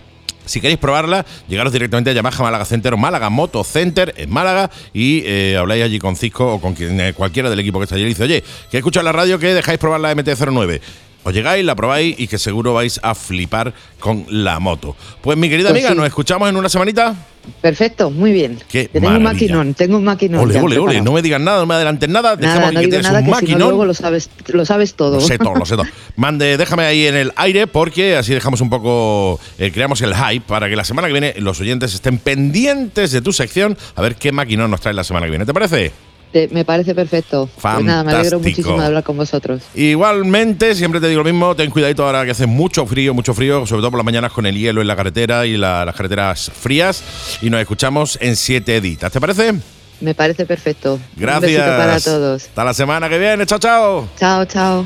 si queréis probarla, llegaros directamente a Yamaha Málaga Center o Málaga Moto Center en Málaga y eh, habláis allí con Cisco o con quien, eh, cualquiera del equipo que está allí dice, oye, que en la radio que dejáis probar la MT-09. Os llegáis, la probáis y que seguro vais a flipar con la moto. Pues mi querida Pues amiga, sí. nos escuchamos en una semanita. Perfecto, muy bien. Qué tengo un maquinón, tengo un maquinón. Ole, ole, ole, no me digas nada, no me adelantes nada. Nada, Dejemos no que tienes nada, un que si no maquinón. luego lo sabes, lo sabes todo. Lo sé todo, lo sé todo. Mande, déjame ahí en el aire porque así dejamos un poco, eh, creamos el hype para que la semana que viene los oyentes estén pendientes de tu sección a ver qué maquinón nos trae la semana que viene. ¿Te parece? Me parece perfecto. Pues nada, me alegro Fantástico. muchísimo de hablar con vosotros. Igualmente, siempre te digo lo mismo, ten cuidadito ahora que hace mucho frío, mucho frío, sobre todo por las mañanas con el hielo en la carretera y la- las carreteras frías. Y nos escuchamos en siete editas. ¿Te parece? Me parece perfecto. Gracias. Un para todos. Hasta la semana que viene. Chao, chao. Chao, chao.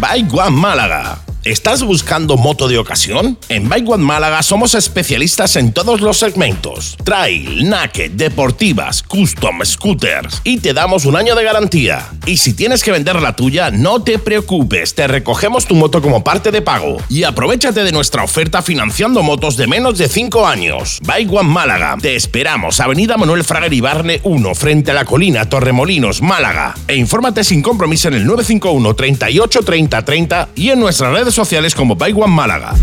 Bike One Málaga. ¿Estás buscando moto de ocasión? En Bike One Málaga somos especialistas en todos los segmentos: trail, naked, deportivas, custom, scooters y te damos un año de garantía. Y si tienes que vender la tuya, no te preocupes, te recogemos tu moto como parte de pago y aprovechate de nuestra oferta financiando motos de menos de 5 años. Bike One Málaga, te esperamos, Avenida Manuel Frager Ibarne 1, frente a la colina Torremolinos, Málaga. E infórmate sin compromiso en el 951 38 30 30 y en nuestras redes sociales como Bike One Málaga.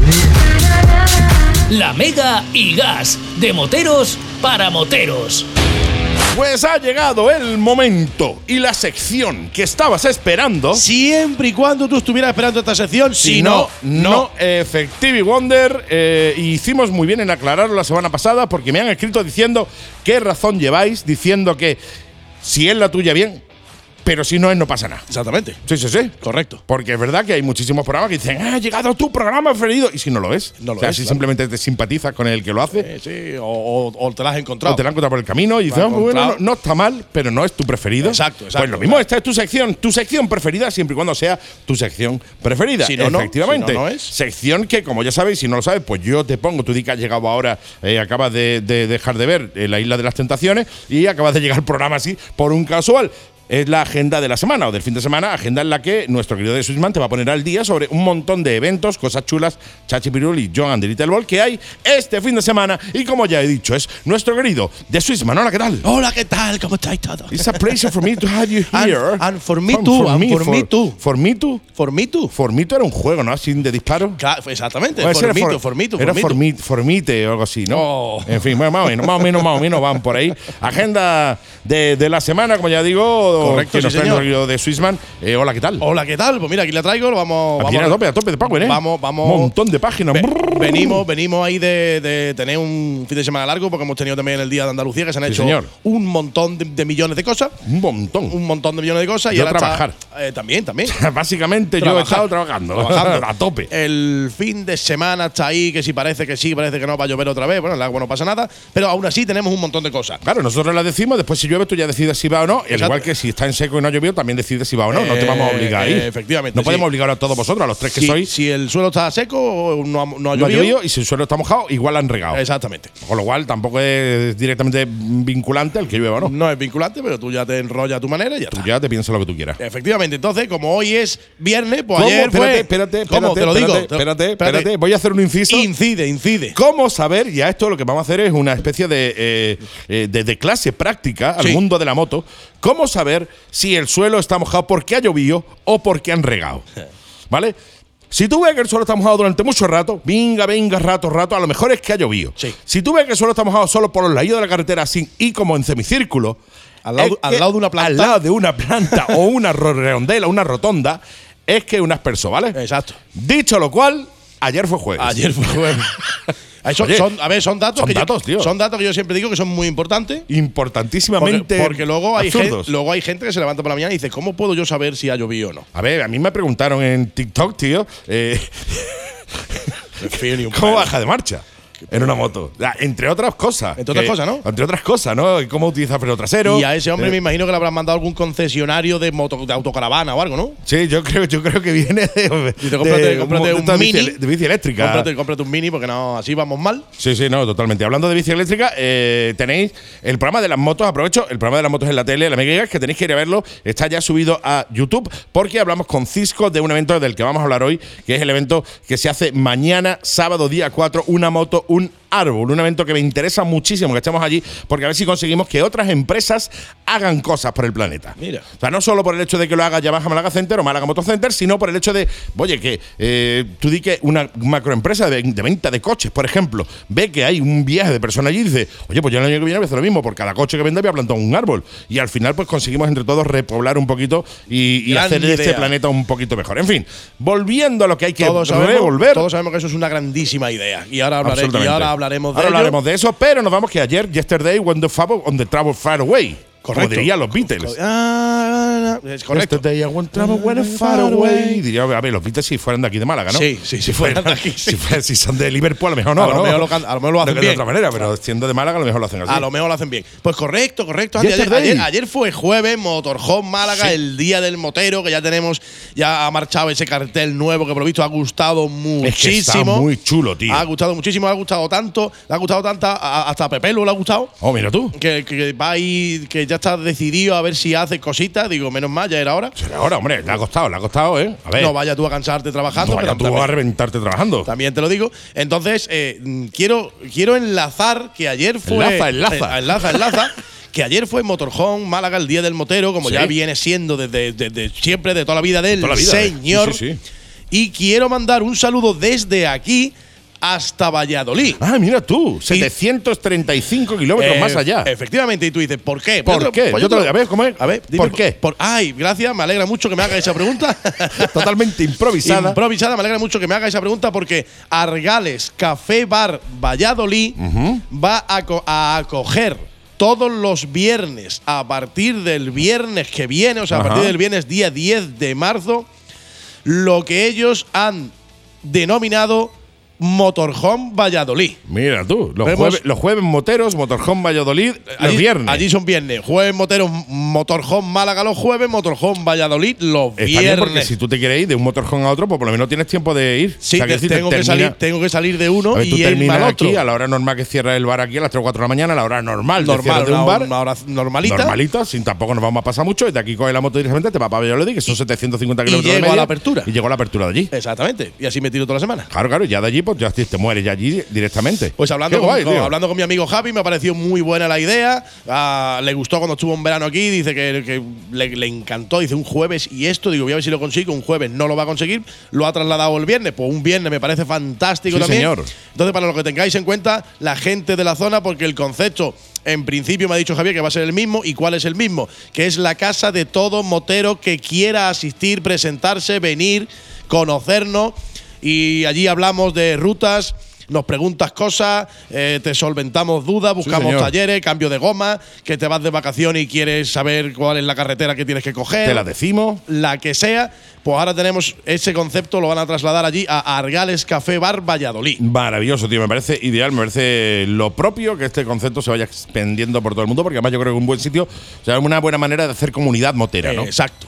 La Mega y Gas, de moteros para moteros. Pues ha llegado el momento y la sección que estabas esperando. Siempre y cuando tú estuvieras esperando esta sección, Si no, no, Effective Wonder. eh, hicimos muy bien en aclararlo la semana pasada porque me han escrito diciendo qué razón lleváis, diciendo que si es la tuya, bien, pero si no es, no pasa nada. Exactamente. Sí, sí, sí. Correcto. Porque es verdad que hay muchísimos programas que dicen, "Ah, ha llegado tu programa preferido. Y si no lo es, No lo o sea, es, si claro. simplemente te simpatizas con el que lo hace, Eh, sí, o, te la has encontrado. o te la han encontrado por el camino y Lo dices, has "Ah, bueno, no, no está mal, pero no es tu preferido. Exacto, exacto, Pues lo mismo, claro. esta es tu sección, tu sección preferida, siempre y cuando sea tu sección preferida. Si no, no. Efectivamente. Si no, no es. Sección que, como ya sabéis, si no lo sabes, pues yo te pongo. Tú di que has llegado ahora, eh, acabas de, de dejar de ver eh, la Isla de las Tentaciones y acabas de llegar al programa así por un casual. Es la agenda de la semana o del fin de semana, agenda en la que nuestro querido de Swissman te va a poner al día sobre un montón de eventos, cosas chulas, Chachi Pirul y John and the Little Ball que hay este fin de semana. Y como ya he dicho, es nuestro querido de Swissman. Hola, ¿qué tal? Hola, ¿qué tal? ¿Cómo estáis todos? It's a pleasure for me to have you And- here. and for me too, and for me too. For me too. For me too. For me too era un juego, ¿no? Así de disparo. Claro, exactamente. Puede ser For me for- for me Era for me too. formit- formite o algo así, ¿no? Oh. En fin, más o menos, más o menos, más o menos van por ahí. Agenda de, de la semana, como ya digo, Correcto, que sí, trae señor. de Swissman. Eh, hola, ¿qué tal? Hola, ¿qué tal? Pues mira, aquí le traigo, lo vamos. Aquí vamos a tope, a tope de Power, ¿eh? Vamos, vamos. Montón de páginas. Ve- venimos, venimos ahí de, de tener un fin de semana largo porque hemos tenido también el día de Andalucía que se han Sí, hecho señor. un montón de, de millones de cosas. Un montón. Un montón de millones de cosas. y ahora está- trabajar. eh, también, también. Básicamente yo he estado trabajando. Trabajando. a tope. El fin de semana está ahí, que si parece que sí, parece que no, va a llover otra vez. Bueno, el agua no pasa nada, pero aún así tenemos un montón de cosas. Claro, nosotros la decimos, después si llueve tú ya decides si va o no. Exacto. igual que si está en seco y no ha llovido, también decides si va o no. no te vamos a obligar ahí. Eh, efectivamente, No podemos obligar a todos vosotros, a los tres que Si, sois. si el suelo está seco, no ha, no ha no ha llovido. y si el suelo está mojado, igual han regado. Exactamente. Con lo cual tampoco es directamente vinculante el que llueva o no. No es vinculante, pero tú ya te enrollas a tu manera y ya Tú está. ya te piensas lo que tú quieras. Efectivamente, entonces, como hoy es viernes, pues ayer espérate, fue. espérate, ¿Cómo? espérate, Te lo digo. espérate, espérate, espérate. Voy a hacer un inciso. Incide, incide. ¿Cómo saber? Y a esto lo que vamos a hacer es una especie de, eh, eh, de, de clase práctica al Sí. mundo de la moto. ¿Cómo saber si el suelo está mojado porque ha llovido o porque han regado? ¿Vale? Si tú ves que el suelo está mojado durante mucho rato, venga, venga, rato, rato, a lo mejor es que ha llovido. Sí. Si tú ves que el suelo está mojado solo por los lados de la carretera así y como en semicírculo, Al lado- al lado de una planta. Al lado de una planta o una redondela, una rotonda, es que es un asperso, ¿vale? Exacto. Dicho lo cual, ayer fue jueves. Ayer fue jueves. Son- Oye, son- a ver, son datos, son que yo- datos, tío. son datos que yo siempre digo que son muy importantes. Importantísimamente. porque luego, hay gen- absurdos. luego hay gente que se levanta por la mañana y dice, ¿cómo puedo yo saber si ha llovido o no? A ver, a mí me preguntaron en TikTok, tío, eh, ¿cómo baja de marcha? En una moto. Entre otras cosas. Entre otras Que- cosas, ¿no? Entre otras cosas, ¿no? Y ¿Cómo utiliza freno trasero? Y a ese hombre Eh, me imagino que le habrán mandado algún concesionario de, moto, de autocaravana o algo, ¿no? Sí, yo creo, yo creo que viene de. Cómprate, de- cómprate de un bici mini. ele- de bici eléctrica. Cómprate, cómprate un mini porque no, así vamos mal. Sí, sí, no, totalmente. Hablando de bici eléctrica, eh, tenéis el programa de las motos. Aprovecho el programa de las motos en la tele, la Mega que tenéis que ir a verlo. Está ya subido a YouTube porque hablamos con Cisco de un evento del que vamos a hablar hoy, que es el evento que se hace mañana, sábado, día 4, una moto, un árbol. Un evento que me interesa muchísimo que estemos allí porque a ver si conseguimos que otras empresas hagan cosas por el planeta. Mira. O sea, no solo por el hecho de que lo haga Yamaha Málaga Center o Málaga Motor Center, sino por el hecho de, oye, que eh, tú di que una macroempresa de, de venta de coches, por ejemplo, ve que hay un viaje de personas allí y dice, oye, pues yo el año que viene voy a hacer lo mismo, por cada coche que venda voy a plantar un árbol. Y al final, pues conseguimos entre todos repoblar un poquito y, hacer este planeta un poquito mejor. En fin, volviendo a lo que hay que todos, sabemos, revolver. todos sabemos que eso es una grandísima idea. Y ahora, hablaré- y ahora hablaremos de Ahora ello. hablaremos de eso, pero nos vamos que ayer, yesterday, when the, on the travel far away. Correcto. Como dirían los Beatles. Ah, es correcto. Yesterday I went travel when far away. Diría, a ver, los Beatles si fueran de aquí de Málaga, ¿no? Sí, sí, si si fueran de aquí, Si, sí. fueran- si son de Liverpool, a lo mejor no. A lo ¿no? mejor lo a lo mejor lo hacen de, bien. otra manera, pero siendo de Málaga, a lo mejor lo hacen así. A lo mejor lo hacen bien. Pues correcto, correcto. Andy. Ayer, ayer- ayer fue jueves, Motorhome Málaga, Sí. el día del motero, que ya tenemos, ya ha marchado ese cartel nuevo que por lo visto ha gustado Es que está muchísimo. muy chulo, tío. Ha gustado muchísimo, ha gustado tanto, le ha gustado tanta, a- hasta a Pepelu le ha gustado. Oh, mira tú. Que, que va ahí, que ya está decidido a ver si hace cositas. Digo, menos mal, ya era hora. Pero ahora, hombre, le ha costado, le ha costado, ¿eh? A ver. No vaya tú a cansarte trabajando. no vaya pero tú también- a reventarte trabajando. también te lo digo. Entonces, eh, quiero, quiero enlazar que ayer fue. Enlaza, enlaza. Eh, enlaza, enlaza. Que ayer fue Motorhome, Málaga, el día del motero, como Sí. ya viene siendo desde, desde siempre, de toda la vida del Toda la vida, eh. señor. Sí, sí. Y quiero mandar un saludo desde aquí hasta Valladolid. Ah, mira tú, 735 kilómetros Eh, más allá. Efectivamente, y tú dices, ¿por qué? ¿Por qué? pues Yo te lo- a ver, ¿cómo es? A ver, dime ¿Por qué? por- ay, gracias, me alegra mucho que me haga esa pregunta. Totalmente improvisada. Improvisada, me alegra mucho que me haga esa pregunta porque Argales Café Bar Valladolid va a, co- a acoger todos los viernes a partir del viernes que viene, o sea, a partir del viernes día 10 de marzo, lo que ellos han denominado Motorhome Valladolid. Mira tú, los, Vemos- jueves, los jueves moteros, Motorhome Valladolid, los Allí, viernes. allí son viernes. Jueves Moteros, Motorhome Málaga los jueves, Motorhome Valladolid los Está bien viernes. porque si tú te quieres ir de un motorhome a otro, pues por lo menos tienes tiempo de ir. Sí, O sea, que te- decir, tengo, que salir, tengo que salir de uno a ver, tú y irme terminas otro. aquí a la hora normal que cierra el bar aquí a las 3 o 4 de la mañana, a la hora normal, de normal, de un bar. una hora normalita. Normalita, sin tampoco nos vamos a pasar mucho. Y de aquí coge la moto directamente, te va para Valladolid, que son 750 Y kilómetros de llego a media, la apertura. Y llego a la apertura de allí. Exactamente. Y así me tiro toda la semana. Claro, claro, ya de allí, pues ya te mueres ya allí directamente. Pues hablando, con, guay, con- tío. hablando con mi amigo Javi, me pareció muy buena la idea. Ah, le gustó cuando estuvo en verano aquí. Dice que, que le, le encantó. Dice un jueves y esto. Digo, voy a ver si lo consigo. Un jueves no lo va a conseguir. Lo ha trasladado el viernes. Pues un viernes me parece fantástico Sí, también. señor. Entonces, para lo que tengáis en cuenta, la gente de la zona, porque el concepto, en principio me ha dicho Javier que va a ser el mismo. ¿Y cuál es el mismo? Que es la casa de todo motero que quiera asistir, presentarse, venir, conocernos. Y allí hablamos de rutas. Nos preguntas cosas, eh, te solventamos dudas, buscamos talleres, cambio de goma, que te vas de vacaciones y quieres saber cuál es la carretera que tienes que coger Te la decimos. la que sea, pues ahora tenemos ese concepto, lo van a trasladar allí a Argales Café Bar Valladolid. Maravilloso, tío. Me parece ideal, me parece lo propio que este concepto se vaya expandiendo por todo el mundo, porque además yo creo que es un buen sitio, o sea, una buena manera de hacer comunidad motera, ¿no? Eh, exacto.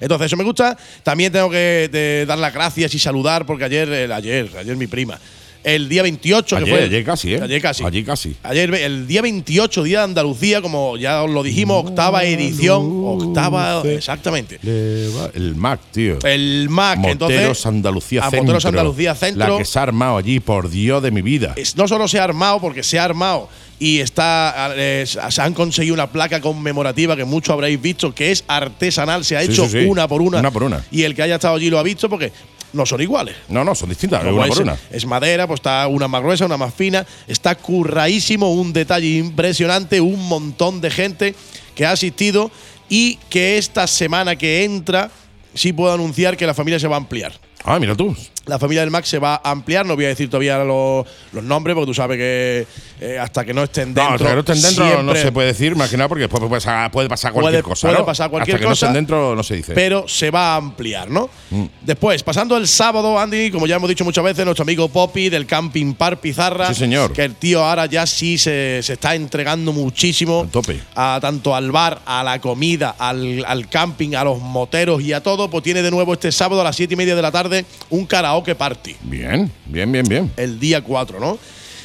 Entonces, eso me gusta. También tengo que de- dar las gracias y saludar, porque ayer, el- ayer, ayer mi prima, el día 28, que Ayer, fue. ayer casi, ¿eh? Ayer casi. Allí casi. Ayer, el día 28, Día de Andalucía, como ya os lo dijimos, octava edición. Octava, exactamente. El MAC, tío. El MAC, Moteros entonces. Andalucía a Centro. Moteros Andalucía Centro. La que se ha armado allí, por Dios de mi vida. es- no solo se ha armado, porque se ha armado y está eh, se han conseguido una placa conmemorativa que muchos habréis visto, que es artesanal, se ha Sí, hecho sí, sí. una por una. Una por una. Y el que haya estado allí lo ha visto porque no son iguales. No, no, son distintas, Como una es, por una. es madera, pues está una más gruesa, una más fina. Está curraísimo, un detalle impresionante, un montón de gente que ha asistido y que esta semana que entra sí puedo anunciar que la familia se va a ampliar. Ah, mira tú. La familia del Mac se va a ampliar, no voy a decir todavía los, los nombres, porque tú sabes que eh, hasta que no estén dentro. no, hasta que no estén dentro no se puede decir, más que nada, porque después puede pasar, puede pasar cualquier Puede- cosa. puede ¿no? pasar cualquier hasta que no estén dentro no se dice. Pero se va a ampliar, ¿no? Mm. Después, pasando el sábado, Andy, como ya hemos dicho muchas veces, nuestro amigo Poppy del Camping Par Pizarra. Sí, señor. Que el tío ahora ya sí se, se está entregando muchísimo. Al tope. A, tanto al bar, a la comida, al, al camping, a los moteros y a todo. Pues tiene de nuevo este sábado a las siete y media de la tarde un karaoke party. Bien, bien, bien, bien. el día 4, ¿no?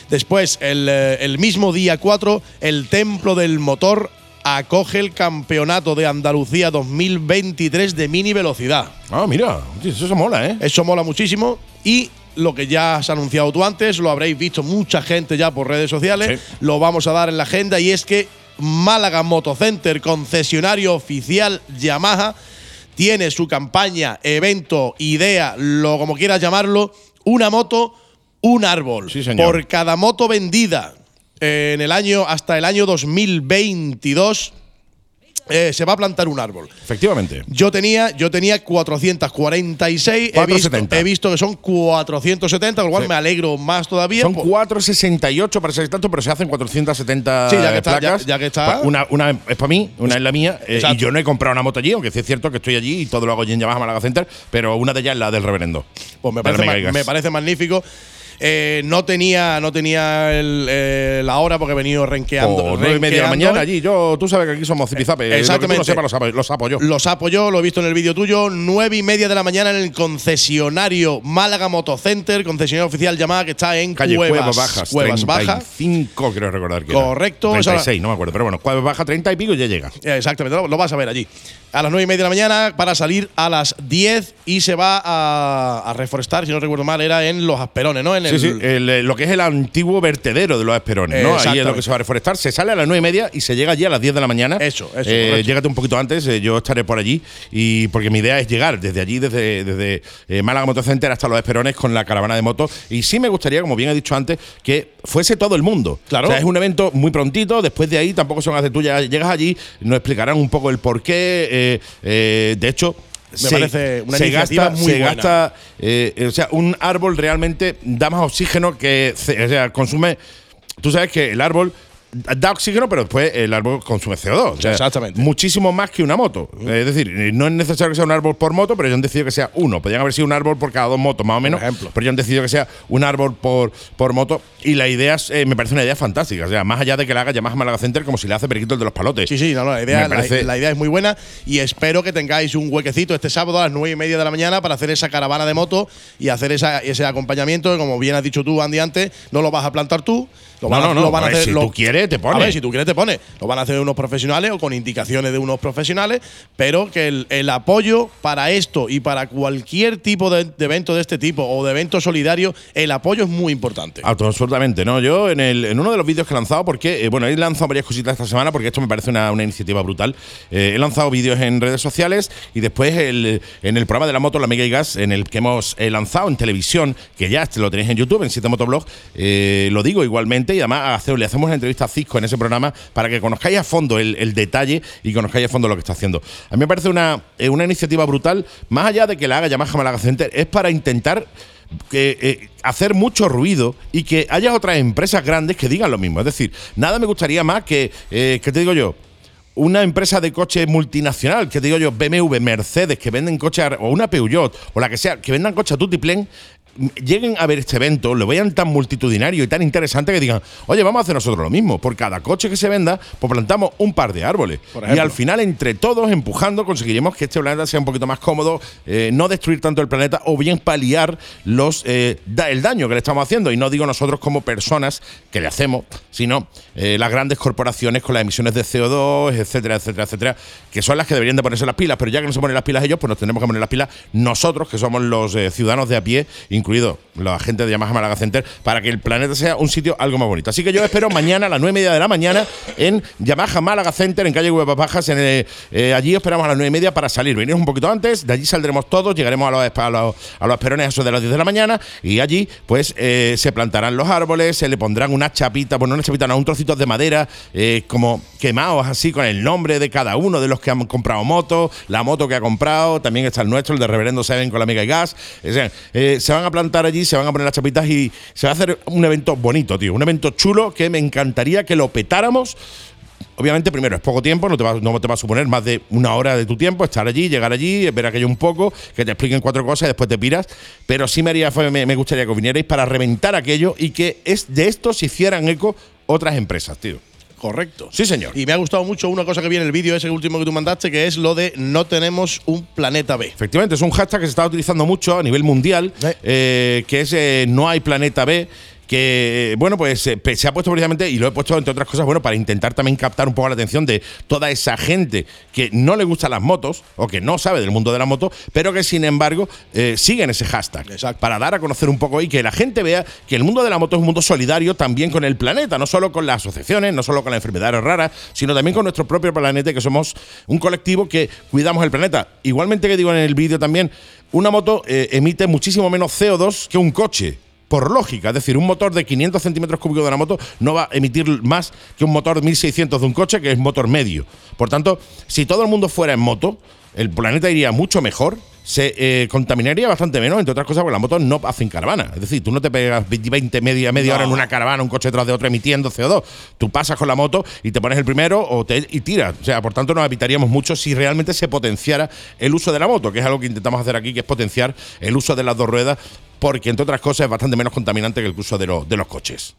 Después, el, eh, el mismo día 4, el Templo del Motor acoge el Campeonato de Andalucía 2023 de mini velocidad. Ah, mira, eso mola, ¿eh? Eso mola muchísimo y lo que ya has anunciado tú antes, lo habréis visto mucha gente ya por redes sociales, Sí. lo vamos a dar en la agenda y es que Málaga Motocenter, concesionario oficial Yamaha, tiene su campaña, evento, idea, lo como quieras llamarlo, una moto, un árbol. Sí, señor. Por cada moto vendida en el año hasta el año 2022 eh, se va a plantar un árbol. Efectivamente. Yo tenía, yo tenía 446, he 470. visto, he visto que son 470, con lo cual me alegro más todavía. Son por- 468 para ser exacto, pero se hacen 470 Sí, ya que está- placas. ya- ya que está. Pues Una, una es para mí, una es la mía. eh, y yo no he comprado una moto allí, aunque sí es cierto que estoy allí y todo lo hago allí en Yamaha Málaga Center, pero una de ellas es la del reverendo. Pues me parece, me parece magnífico. Eh, no tenía, no tenía el, eh, la hora porque he venido renqueando. Por nueve y media de la renqueando. mañana allí. Yo, tú sabes que aquí somos zipizape. Lo que tú Exactamente. no sepas, los apo- los apoyo. Los apoyó, lo he visto en el vídeo tuyo. Nueve y media de la mañana en el concesionario Málaga Motocenter, concesionario oficial llamada que está en Calle Cuevas, Cuevas Bajas. Cuevas Bajas. 35, creo recordar que era. Correcto, esa 36, no me acuerdo. Pero bueno, Cuevas Baja 30 y pico y ya llega. Exactamente, lo, lo vas a ver allí. A las nueve y media de la mañana para salir a las 10 y se va a, a reforestar, si no recuerdo mal, era en Los Asperones, ¿no? En el, sí, el, eh, lo que es el antiguo vertedero de los Esperones, ¿no? Ahí es lo que se va a reforestar. Se sale a las nueve y media y se llega allí a las 10 de la mañana. Eso, eso, Eh, llégate un poquito antes, eh, yo estaré por allí. y Porque mi idea es llegar desde allí, desde, desde eh, Málaga Motocenter hasta los Esperones con la caravana de motos. Y sí me gustaría, como bien he dicho antes, que fuese todo el mundo. Claro. O sea, es un evento muy prontito. Después de ahí tampoco son hace tú ya llegas allí, nos explicarán un poco el porqué. de hecho. Me parece una iniciativa gasta, muy se buena. gasta eh, o sea, un árbol realmente da más oxígeno que. O sea, consume. Tú sabes que el árbol da oxígeno, pero después el árbol consume CO2. O sea, Exactamente. Muchísimo más que una moto. Es decir, no es necesario que sea un árbol por moto, pero ellos han decidido que sea uno. Podrían haber sido un árbol por cada dos motos, más o menos. ejemplo. Pero ellos han decidido que sea un árbol por, por moto. Y la idea es, eh, me parece una idea fantástica. O sea, más allá de que la haga Yamaha Málaga Center como si le hace Periquito el de los palotes. Sí, sí, no, no, la idea, Me parece- la, la idea es muy buena y espero que tengáis un huequecito este sábado a las nueve y media de la mañana para hacer esa caravana de moto y hacer esa, ese acompañamiento. Como bien has dicho tú, Andy, antes, no lo vas a plantar tú. Lo No, van a- no, no, lo van a a ver, hacer si lo- tú quieres, te A pones. ver, si tú quieres, te pones. Lo van a hacer unos profesionales o con indicaciones de unos profesionales, pero que el, el apoyo para esto y para cualquier tipo de, de evento de este tipo o de evento solidario, el apoyo es muy importante. Absolutamente, ¿no? Yo en, el, en uno de los vídeos que he lanzado, porque, eh, bueno, he lanzado varias cositas esta semana porque esto me parece una, una iniciativa brutal. Eh, he lanzado vídeos en redes sociales y después el- en el programa de la moto, la Mega y Gas, en el que hemos eh, lanzado en televisión, que ya lo tenéis en YouTube, en 7 Motoblog, eh, lo digo igualmente y además hace- le hacemos una entrevista a Cisco en ese programa para que conozcáis a fondo el, detalle y conozcáis a fondo lo que está haciendo. A mí me parece una, eh, una iniciativa brutal, más allá de que la haga Yamaha Málaga Center, es para intentar que eh, hacer mucho ruido y que haya otras empresas grandes que digan lo mismo. Es decir, nada me gustaría más que, eh, ¿qué te digo yo? Una empresa de coche multinacional, que te digo yo, BMW, Mercedes, que venden coches, o una Peugeot, o la que sea, que vendan coches a tutiplén, lleguen a ver este evento, lo vean tan multitudinario y tan interesante que digan, oye, vamos a hacer nosotros lo mismo. Por cada coche que se venda, pues plantamos un par de árboles. Y al final, entre todos, empujando, conseguiremos que este planeta sea un poquito más cómodo, eh, no destruir tanto el planeta o bien paliar los, eh, da- el daño que le estamos haciendo. Y no digo nosotros como personas que le hacemos, sino eh, las grandes corporaciones con las emisiones de CO2, etcétera, etcétera, etcétera, que son las que deberían de ponerse las pilas. Pero ya que no se ponen las pilas ellos, pues nos tenemos que poner las pilas nosotros, que somos los ciudadanos de a pie, incluidos los agentes de Yamaha Málaga Center, para que el planeta sea un sitio algo más bonito. Así que yo espero mañana a las nueve y media de la mañana en Yamaha Málaga Center, en calle Huevas Bajas. En el- eh, allí esperamos a las nueve y media para salir. Venimos un poquito antes, de allí saldremos todos, llegaremos a los, a los, a los perones a eso de las 10 de la mañana y allí pues eh, se plantarán los árboles, se le pondrán unas chapitas, bueno, una chapita, no, un trocito de madera eh, como quemados así con el nombre de cada uno de los que han comprado motos, la moto que ha comprado, también está el nuestro, el de Reverendo Seven con la Mega y Gas. Se van a plantar allí, se van a poner las chapitas y se va a hacer un evento bonito, tío, un evento chulo que me encantaría que lo petáramos. Obviamente, primero, es poco tiempo, no te, va, no te va a suponer más de una hora de tu tiempo estar allí, llegar allí, ver aquello un poco, que te expliquen cuatro cosas y después te piras. Pero sí me, haría, me, me gustaría que vinierais para reventar aquello y que es, de esto se hicieran eco otras empresas, tío. Correcto. Sí, señor. Y me ha gustado mucho una cosa que vi en el vídeo ese último que tú mandaste, que es lo de no tenemos un planeta B. Efectivamente, es un hashtag que se está utilizando mucho a nivel mundial, eh, que es eh, No hay planeta B. Que, bueno, pues eh, se ha puesto precisamente, y lo he puesto entre otras cosas, bueno, para intentar también captar un poco la atención de toda esa gente que no le gustan las motos o que no sabe del mundo de la moto, pero que sin embargo eh, siguen ese hashtag. Exacto. Para dar a conocer un poco y que la gente vea que el mundo de la moto es un mundo solidario también con el planeta, no solo con las asociaciones, no solo con las enfermedades raras, sino también con nuestro propio planeta, que somos un colectivo que cuidamos el planeta. Igualmente que digo en el vídeo también, una moto eh, emite muchísimo menos CO2 que un coche. Por lógica. Es decir, un motor de 500 centímetros cúbicos de la moto no va a emitir más que un motor 1600 de un coche, que es motor medio. Por tanto, si todo el mundo fuera en moto, el planeta iría mucho mejor. Se eh, contaminaría bastante menos, entre otras cosas, porque las motos no hacen caravana. Es decir, tú no te pegas 20 media, media hora en una caravana, un coche tras de otro emitiendo CO2. Tú pasas con la moto y te pones el primero o te, y tiras. O sea, por tanto, nos evitaríamos mucho si realmente se potenciara el uso de la moto, que es algo que intentamos hacer aquí, que es potenciar el uso de las dos ruedas, porque entre otras cosas es bastante menos contaminante que el uso de, los de los coches.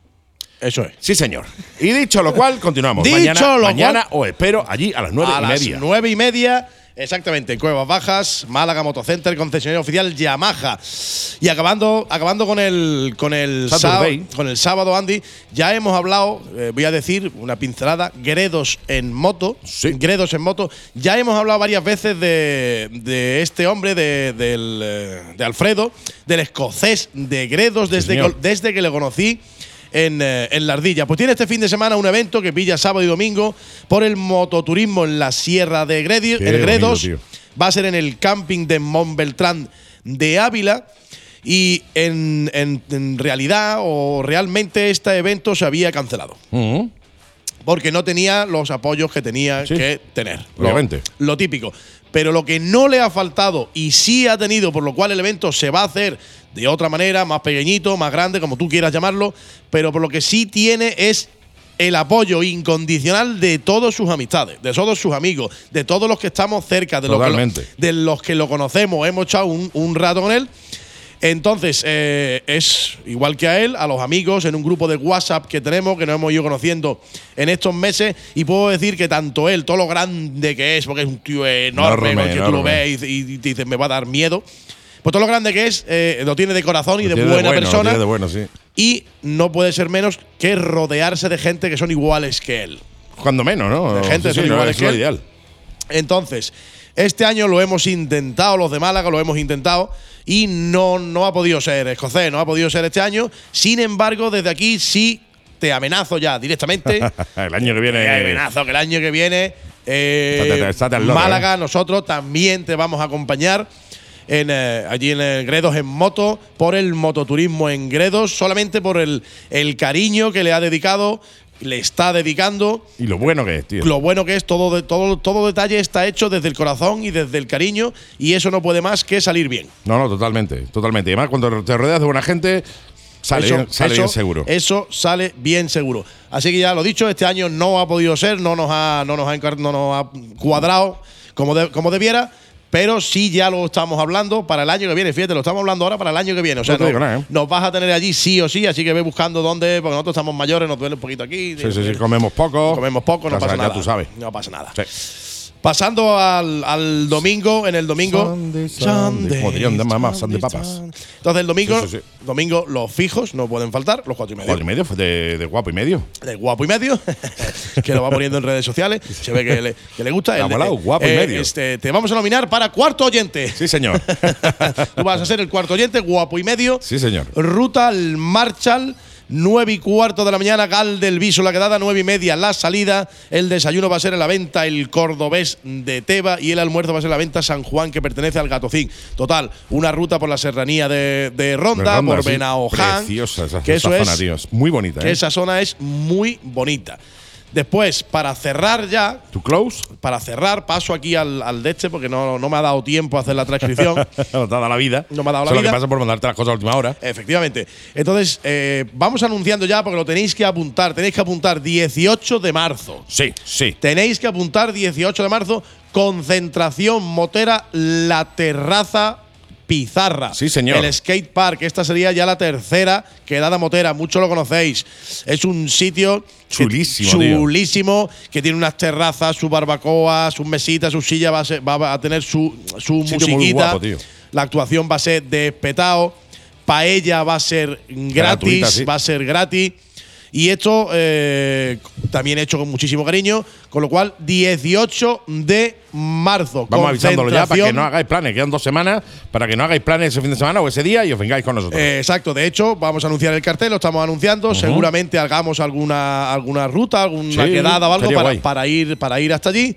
Eso es. Sí, señor. Y dicho lo cual, continuamos. Dicho mañana, lo mañana os espero allí a las nueve a y las media. nueve y media. Exactamente, en Cuevas Bajas, Málaga Motocenter, concesionario oficial Yamaha. Y acabando, acabando con el con el sábado, con el sábado, Andy, ya hemos hablado, eh, voy a decir una pincelada, gredos en moto. Sí. Gredos en moto. Ya hemos hablado varias veces de, de este hombre, de, del, eh, de Alfredo, del escocés de gredos, desde, que, desde que le conocí en, eh, en la Ardilla. Pues tiene este fin de semana un evento que pilla sábado y domingo por el mototurismo en la Sierra de Gredi- Qué el Gredos. bonito. Va a ser en el camping de Montbeltrán de Ávila. Y en, en- en realidad o realmente este evento se había cancelado. Ujú. Porque no tenía los apoyos que tenía Sí. que tener. Lo- Obviamente. Lo, típico. Pero lo que no le ha faltado y sí ha tenido, por lo cual el evento se va a hacer de otra manera, más pequeñito, más grande, como tú quieras llamarlo, pero por lo que sí tiene es el apoyo incondicional de todos sus amistades, de todos sus amigos, de todos los que estamos cerca, de, los que, lo- de los que lo conocemos, hemos echado un, un rato con él. Entonces, eh, es igual que a él, a los amigos, en un grupo de WhatsApp que tenemos, que nos hemos ido conociendo en estos meses, y puedo decir que tanto él, todo lo grande que es, porque es un tío enorme, Enorme, ¿no? que tú lo ves y, y te dices, me va a dar miedo. Pues todo lo grande que es, eh, lo tiene de corazón y de buena bueno, persona. tiene de bueno, sí. Y no puede ser menos que rodearse de gente que son iguales que él. Cuando menos, ¿no? De gente Sí, sí, son iguales es que lo él. ideal. Entonces, este año lo hemos intentado, los de Málaga lo hemos intentado y no, no ha podido ser escocés, no ha podido ser este año. Sin embargo, desde aquí sí te amenazo ya directamente. el año que viene. Te amenazo que el año que viene eh, Estate- estate al loro, Málaga, ¿eh? nosotros también te vamos a acompañar. En, eh, allí en el Gredos en moto, por el mototurismo en Gredos, solamente por el, el cariño que le ha dedicado, le está dedicando Y lo bueno que es, tío. lo bueno que es todo, de, todo, todo detalle está hecho desde el corazón y desde el cariño y eso no puede más que salir bien. No, no, totalmente, totalmente. Y además, cuando te rodeas de buena gente, sale, eso, bien, sale eso- bien seguro. Eso sale bien seguro. Así que ya lo dicho, este año no ha podido ser, no nos ha, no nos ha, no nos ha cuadrado como, de- como debiera. Pero sí ya lo estamos hablando para el año que viene. Fíjate, lo estamos hablando ahora para el año que viene. O sea, No te no- digo nada, ¿eh? nos vas a tener allí sí o sí, así que ve buscando dónde, porque nosotros estamos mayores, nos duele un poquito aquí. sí, sí, sí, comemos poco. Comemos poco, no pasa nada. Ya tú sabes. No pasa nada. Sí. Pasando al, al domingo, en el domingo. Sunday, Sunday. Dirían de mamá, Sunday papas. Entonces el domingo, Sí, sí, sí. domingo los fijos no pueden faltar, los cuatro y medio. Cuatro y medio, de, de guapo y medio. De guapo y medio, que lo va poniendo en redes sociales. Se ve que le, que le gusta. El molado, guapo y medio. Este, te vamos a nominar para cuarto oyente. Sí, señor. Tú vas a ser el cuarto oyente, guapo y medio. sí, señor. Ruta al Marshall. 9 y cuarto de la mañana, Gal del Viso, la quedada, 9 y media, la salida. El desayuno va a ser en la venta el cordobés de Teba y el almuerzo va a ser en la venta San Juan, que pertenece al Gatocín. Total, una ruta por la serranía de, de Ronda, por sí. Benaoján. Preciosa esa, que esa eso zona, es, tío. Es muy bonita, que ¿eh? esa zona es muy bonita. Después, para cerrar ya, ¿Tu close? para cerrar, paso aquí al, al de este porque no, no me ha dado tiempo a hacer la transcripción. no te ha dado la vida. No me ha dado la Eso vida. lo que pasa por mandarte las cosas a última hora. Efectivamente. Entonces, eh, vamos anunciando ya porque lo tenéis que apuntar. Tenéis que apuntar 18 de marzo. Sí, sí. Tenéis que apuntar 18 de marzo, concentración motera, la terraza Pizarra. Sí, señor. El skate park. Esta sería ya la tercera quedada motera. Muchos lo conocéis. Es un sitio que- Chulísimo, tío. chulísimo, que tiene unas terrazas, su barbacoa, sus mesitas, su silla, va a, ser- va a tener su, su muy musiquita. guapo, tío. La actuación va a ser de petao. Paella va a ser gratis. Gratuita, sí. Va a ser gratis. Y esto eh, también hecho con muchísimo cariño. Con lo cual, 18 de marzo. Vamos avisándolo ya para que no hagáis planes. Quedan dos semanas para que no hagáis planes ese fin de semana o ese día y os vengáis con nosotros. Eh, exacto, de hecho, vamos a anunciar el cartel, lo estamos anunciando. Seguramente hagamos alguna, alguna ruta, alguna Sí, quedada o algo para ir, para ir hasta allí.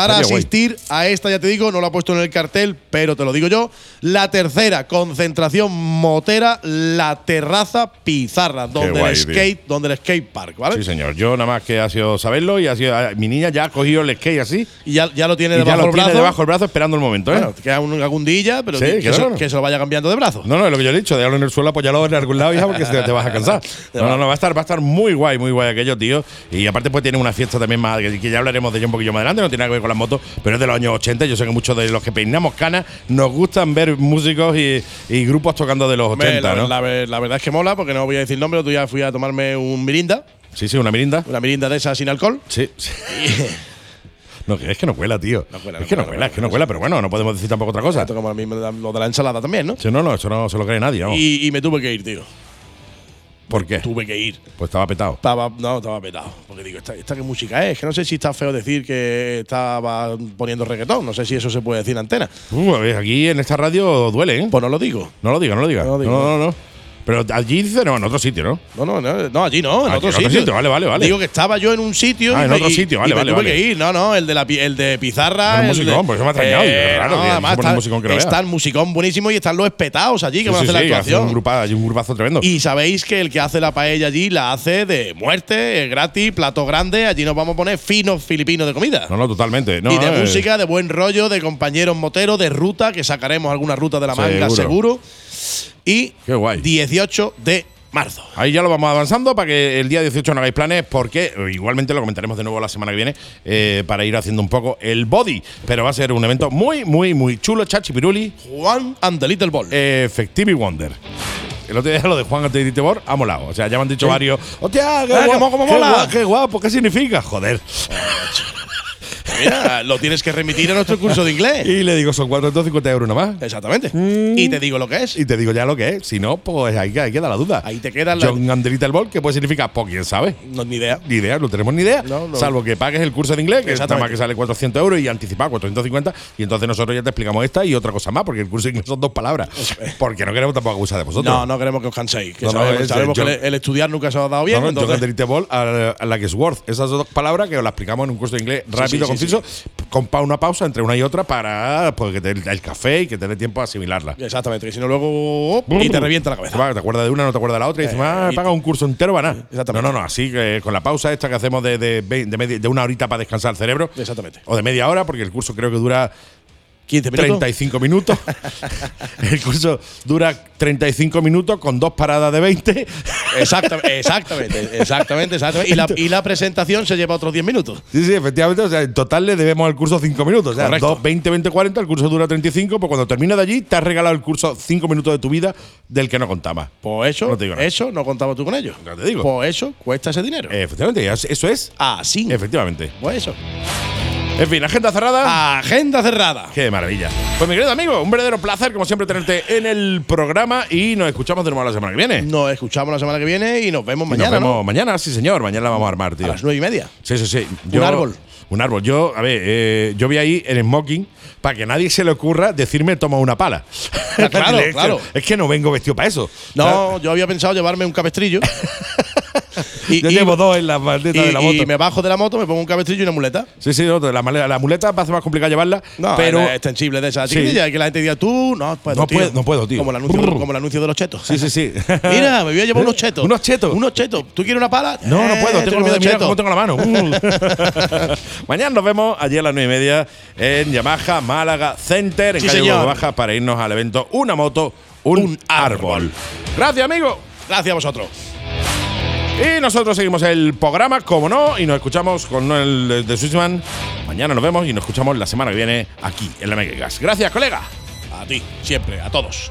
Para guay. asistir a esta, ya te digo, no lo ha puesto en el cartel, pero te lo digo yo. La tercera concentración motera, la terraza Pizarra, donde guay, el tío. skate, donde el skate park, ¿vale? Sí, señor. Yo nada más que ha sido saberlo y ha sido. ah, Mi niña ya ha cogido el skate así. Y ya, ya lo tiene Y debajo lo del tiene brazo. debajo del brazo esperando el momento, ¿eh? Bueno, queda un, algún día, pero Sí, que, claro. se, que se lo vaya cambiando de brazo. No, no, es lo que yo he dicho, déjalo en el suelo, apoyalo en algún lado, hija, porque te, te vas a cansar. No, no, no, va a estar, va a estar muy guay, muy guay aquello, tío. Y aparte, pues tiene una fiesta también más, que, que ya hablaremos de ello un poquillo más adelante, no tiene nada que ver con las motos, pero es de los años 80. Yo sé que muchos de los que peinamos canas nos gustan ver músicos y, y grupos tocando de los Hombre, 80, la, ¿no? la ver- la verdad es que mola, porque no voy a decir nombre, otro día fui a tomarme un mirinda, Sí, sí, una mirinda. una mirinda de esa sin alcohol. Sí, sí. No, es que no cuela, tío. No cuela, es que no cuela, cuela, es que no cuela, pero bueno, no podemos decir tampoco otra cosa. Esto como a mí lo de la ensalada también, ¿no? Sí, no, no, eso no se lo cree nadie, y me tuve que ir, tío. ¿Por qué? Tuve que ir. Pues estaba petado. Estaba, no, estaba petado. Porque digo, ¿esta, esta qué música es? Que no sé si está feo decir que estaba poniendo reggaetón. No sé si eso se puede decir en antena. Uh, aquí en esta radio duele, ¿eh? Pues no lo digo. No lo diga, no lo diga. No No, lo digo. no, no. Pero allí dice, no, en otro sitio, ¿no? No, no, no, no, allí no, en Ah, otro en otro sitio. vale, vale, vale. Digo que estaba yo en un sitio. Ah, y en otro sitio, y vale, me vale, tuve vale. que ir, no, no, el de, la, el de Pizarra. El musicón, de- Eh, por eso me ha extrañado, digo, raro, además musicón que no veas. está el musicón buenísimo y están los espetados allí que Sí, van a hacer sí, la actuación. un, grupa, un grupazo tremendo. Y sabéis que el que hace la paella allí la hace de muerte, es gratis, plato grande. Allí nos vamos a poner finos filipinos de comida. no, no, totalmente. No, y de eh, música, de buen rollo, de compañeros moteros, de ruta, que sacaremos alguna ruta de la manga Seguro. seguro. Y Qué guay. 18 de marzo. Ahí ya lo vamos avanzando para que el día 18 no hagáis planes, porque eh, igualmente lo comentaremos de nuevo la semana que viene eh, para ir haciendo un poco el body. Pero va a ser un evento muy, muy, muy chulo, Chachi Piruli. Juan and the Little Ball. Effective Wonder. El otro día lo de Juan Antelite Bor ha molado. O sea, ya me han dicho varios. ¡Hostia, qué, Ah, guapo, qué guapo, qué guapo! ¿Qué significa? Joder. Mira, lo tienes que remitir a nuestro curso de inglés. Y le digo, son 450 euros nada más. Exactamente. Y te digo lo que es. Y te digo ya lo que es. Si no, pues ahí, ahí queda la duda. Ahí te queda la- John and the Little Ball, ¿qué puede significar? Pues quién sabe. No, ni idea. Ni idea, no tenemos ni idea. No, no. Salvo que pagues el curso de inglés, que Exactamente. más que sale 400 euros y anticipado 450. Y entonces nosotros ya te explicamos esta y otra cosa más, porque el curso de inglés son dos palabras. Porque no queremos tampoco abusar de vosotros. No, no queremos que os canséis. Que No, no, sabemos es, sabemos que John- el, el estudiar nunca se os ha dado bien. No, no, John entonces- and the Little Ball a, a la que es worth. Esas dos palabras que os las explicamos en un curso de inglés rápido, sí, sí, conciso, con una pausa entre una y otra para pues, que te dé el café y que te dé tiempo a asimilarla. Exactamente, que si no luego. y te revienta la cabeza. te acuerdas de una, no te acuerdas de la otra y dices, Eh, ah, y- paga un curso entero, va nada. Exactamente. No, no, no, así que con la pausa esta que hacemos de, de, de media- de una horita para descansar el cerebro. Exactamente. O de media hora, porque el curso creo que dura 15 minutos. 35 minutos. el curso dura 35 minutos con dos paradas de 20. Exactamente, exactamente, exactamente, exactamente. Y la, y la presentación se lleva otros 10 minutos. Sí, sí, efectivamente. O sea, en total le debemos al curso 5 minutos. O sea, dos, 20, 20, 40. El curso dura 35. Pues cuando termina de allí, te has regalado el curso 5 minutos de tu vida del que no contabas. Pues eso, No te digo nada. eso no contabas tú con ello. Ya te digo. Pues eso cuesta ese dinero. Efectivamente, eso es. Así. Efectivamente. Pues eso. En fin, agenda cerrada. Agenda cerrada. Qué maravilla. Pues mi querido amigo, un verdadero placer, como siempre, tenerte en el programa y nos escuchamos de nuevo la semana que viene. Nos escuchamos la semana que viene y nos vemos Y mañana. nos vemos ¿no? mañana, sí señor. Mañana la vamos a armar, tío. A las nueve y media. Sí, sí, sí. Un árbol. Un árbol. Yo, a ver, eh, yo vi ahí el smoking para que nadie se le ocurra decirme toma una pala. claro, Es que- claro. Es que no vengo vestido para eso. No, yo había pensado llevarme un cabestrillo. y, Yo y- llevo dos en la maldita y- de la y moto. me bajo de la moto, me pongo un cabestrillo y una muleta. Sí, sí, no, la, la muleta va a ser más complicada llevarla, No, pero. es extensible de esa Sí. Y que la gente diga, tú, no puedo, No tío. puedo- no puedo, tío. Como el anuncio, Brr. como el anuncio de los chetos. Sí, sí, sí. Mira, me voy a llevar unos chetos. ¿Unos chetos? Unos chetos. ¿Tú quieres una pala? No, no Eh, puedo, tengo miedo de cómo tengo la mano. Mañana nos vemos allí a las nueve y media en Yamaha Málaga Center, en Sí, calle Baja, para irnos al evento Una moto, un, Un árbol. árbol. Gracias, amigo. Gracias a vosotros. Y nosotros seguimos el programa, como no, y nos escuchamos con el de- Swissman. Mañana nos vemos y nos escuchamos la semana que viene aquí en la Mega Gas. Gracias, colega. A ti, siempre, a todos.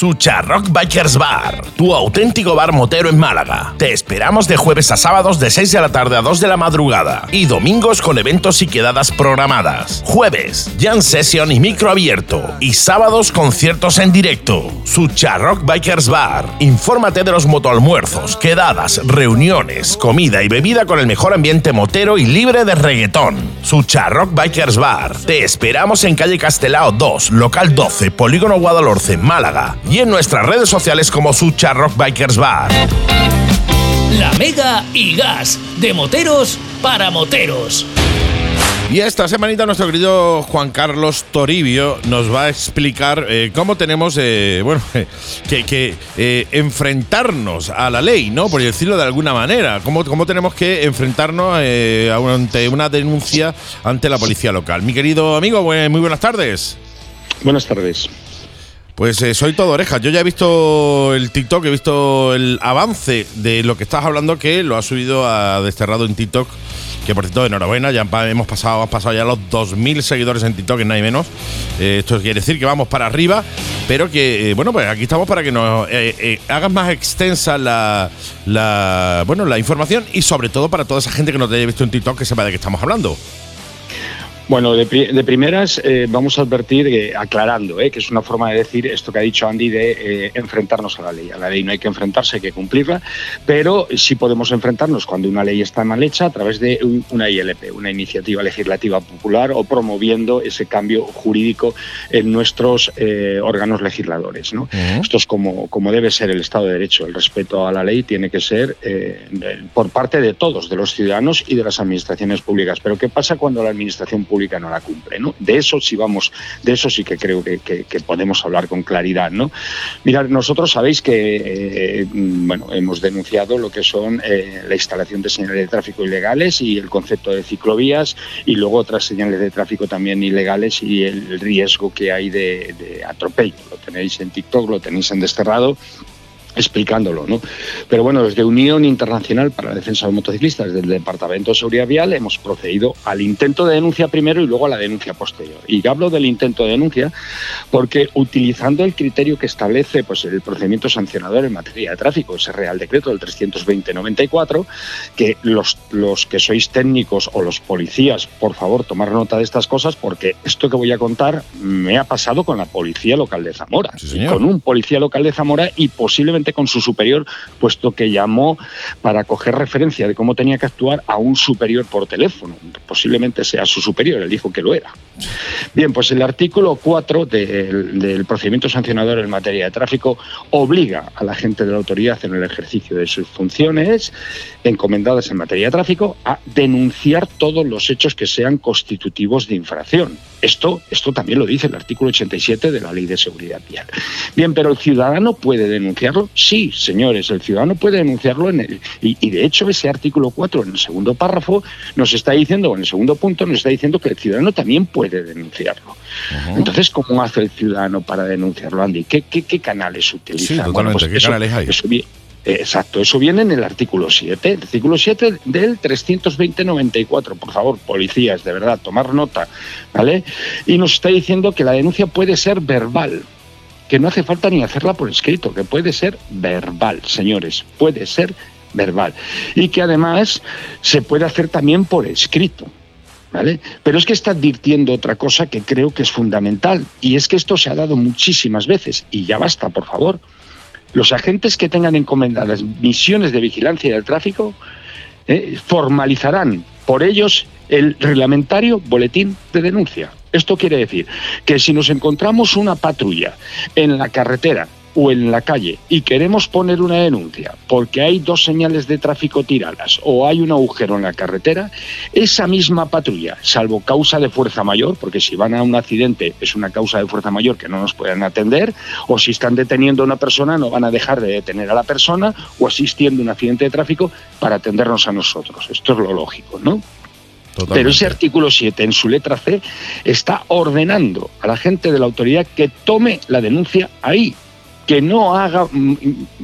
Sucha Rock Bikers Bar, tu auténtico bar motero en Málaga. Te esperamos de jueves a sábados de 6 de la tarde a 2 de la madrugada y domingos con eventos y quedadas programadas. Jueves, jam session y micro abierto y sábados conciertos en directo. Sucha Rock Bikers Bar. Infórmate de los motoalmuerzos, quedadas, reuniones, comida y bebida con el mejor ambiente motero y libre de reggaetón. Sucha Rock Bikers Bar. Te esperamos en calle Castelao 2, local 12, Polígono Guadalhorce, Málaga y en nuestras redes sociales como Sucha Rock Bikers Bar. La Mega y Gas, de moteros para moteros. Y esta semanita nuestro querido Juan Carlos Toribio nos va a explicar eh, cómo tenemos, eh, bueno, que, que, eh, enfrentarnos a la ley, ¿no? Por decirlo de alguna manera. Cómo, cómo tenemos que enfrentarnos ante una denuncia ante la policía local. Mi querido amigo, muy buenas tardes. Buenas tardes. Pues soy todo orejas. Yo ya he visto el TikTok, he visto el avance de lo que estás hablando, que lo ha subido a Desterrado en TikTok que por cierto, enhorabuena, ya hemos pasado, pasado ya los 2.000 seguidores en TikTok, en hay menos. Eh, esto quiere decir que vamos para arriba, pero que, eh, bueno, pues aquí estamos para que nos eh, hagas más extensa la, la, bueno, la información y sobre todo para toda esa gente que no te haya visto en TikTok que sepa de qué estamos hablando. Bueno, de, primeras eh, vamos a advertir, eh, aclarando, eh, que es una forma de decir esto que ha dicho Andy de enfrentarnos a la ley. A la ley no hay que enfrentarse, hay que cumplirla, pero sí podemos enfrentarnos cuando una ley está mal hecha a través de una ILP, una iniciativa legislativa popular o promoviendo ese cambio jurídico en nuestros órganos legisladores. Esto es como, como debe ser el Estado de Derecho. El respeto a la ley tiene que ser por parte de todos, de los ciudadanos y de las administraciones públicas. Pero ¿qué pasa cuando la administración pública no la cumple. ¿no? De eso sí vamos, de eso sí que creo que, podemos hablar con claridad. ¿no? Mirad, nosotros sabéis que eh, bueno, hemos denunciado lo que son eh, la instalación de señales de tráfico ilegales y el concepto de ciclovías y luego otras señales de tráfico también ilegales y el riesgo que hay de atropello. Lo tenéis en TikTok, lo tenéis en Desterrado explicándolo. ¿no? Pero bueno, desde Unión Internacional para la Defensa de Motociclistas, desde el Departamento de Seguridad Vial, hemos procedido al intento de denuncia primero y luego a la denuncia posterior. Y hablo del intento de denuncia porque utilizando el criterio que establece pues, el procedimiento sancionador en materia de tráfico, ese Real Decreto del 320-94, que los, los que sois técnicos o los policías, por favor, tomar nota de estas cosas porque esto que voy a contar me ha pasado con la Policía Local de Zamora, con un policía local de Zamora y posiblemente con su superior, puesto que llamó para coger referencia de cómo tenía que actuar a un superior por teléfono. Posiblemente sea su superior, él dijo que lo era. Bien, pues el artículo 4 del, procedimiento sancionador en materia de tráfico obliga a la gente de la autoridad en el ejercicio de sus funciones encomendadas en materia de tráfico a denunciar todos los hechos que sean constitutivos de infracción. Esto, esto también lo dice el artículo 87 de la Ley de Seguridad Vial. Bien, pero el ciudadano puede denunciarlo. Sí, señores, el ciudadano puede denunciarlo en el, y, de hecho ese artículo 4 en el segundo párrafo nos está diciendo, en el segundo punto nos está diciendo que el ciudadano también puede denunciarlo. Entonces, ¿cómo hace el ciudadano para denunciarlo, Andy? ¿Qué, qué, canales utiliza? Sí, totalmente. Pues ¿Qué canales hay? Exacto, eso viene en el artículo 7. El artículo 7 del 320-94. Por favor, policías, de verdad, tomar nota. ¿Vale? Y nos está diciendo que la denuncia puede ser verbal, que no hace falta ni hacerla por escrito, que puede ser verbal, señores, puede ser verbal. Y que además se puede hacer también por escrito. ¿Vale? Pero es que está advirtiendo otra cosa que creo que es fundamental, y es que esto se ha dado muchísimas veces, y ya basta, por favor. Los agentes que tengan encomendadas misiones de vigilancia del tráfico eh, formalizarán por ellos el reglamentario boletín de denuncia. Esto quiere decir que si nos encontramos una patrulla en la carretera o en la calle y queremos poner una denuncia porque hay dos señales de tráfico tiradas o hay un agujero en la carretera, esa misma patrulla, salvo causa de fuerza mayor, porque si van a un accidente es una causa de fuerza mayor que no nos pueden atender, o si están deteniendo a una persona no van a dejar de detener a la persona o asistiendo a un accidente de tráfico para atendernos a nosotros. Esto es lo lógico, ¿no? Pero ese artículo 7, en su letra C, está ordenando a la gente de la autoridad que tome la denuncia ahí, que no haga mm,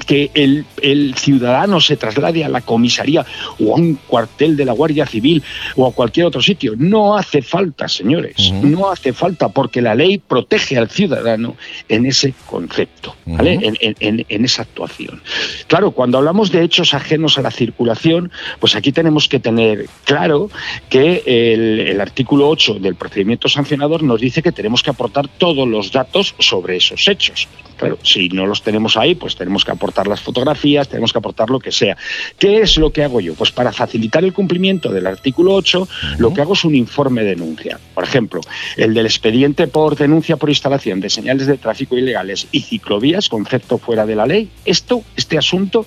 que el, el ciudadano se traslade a la comisaría o a un cuartel de la Guardia Civil o a cualquier otro sitio. No hace falta, señores, no hace falta porque la ley protege al ciudadano en ese concepto, ¿vale? en, en- en- en esa actuación. Claro, cuando hablamos de hechos ajenos a la circulación, pues aquí tenemos que tener claro que el, el artículo 8 del procedimiento sancionador nos dice que tenemos que aportar todos los datos sobre esos hechos. Claro, si no los tenemos ahí, pues tenemos que aportar las fotografías, tenemos que aportar lo que sea. ¿Qué es lo que hago yo? Pues para facilitar el cumplimiento del artículo 8, lo que hago es un informe de denuncia. Por ejemplo, el del expediente por denuncia por instalación de señales de tráfico ilegales y ciclovías, concepto fuera de la ley. Esto, este asunto,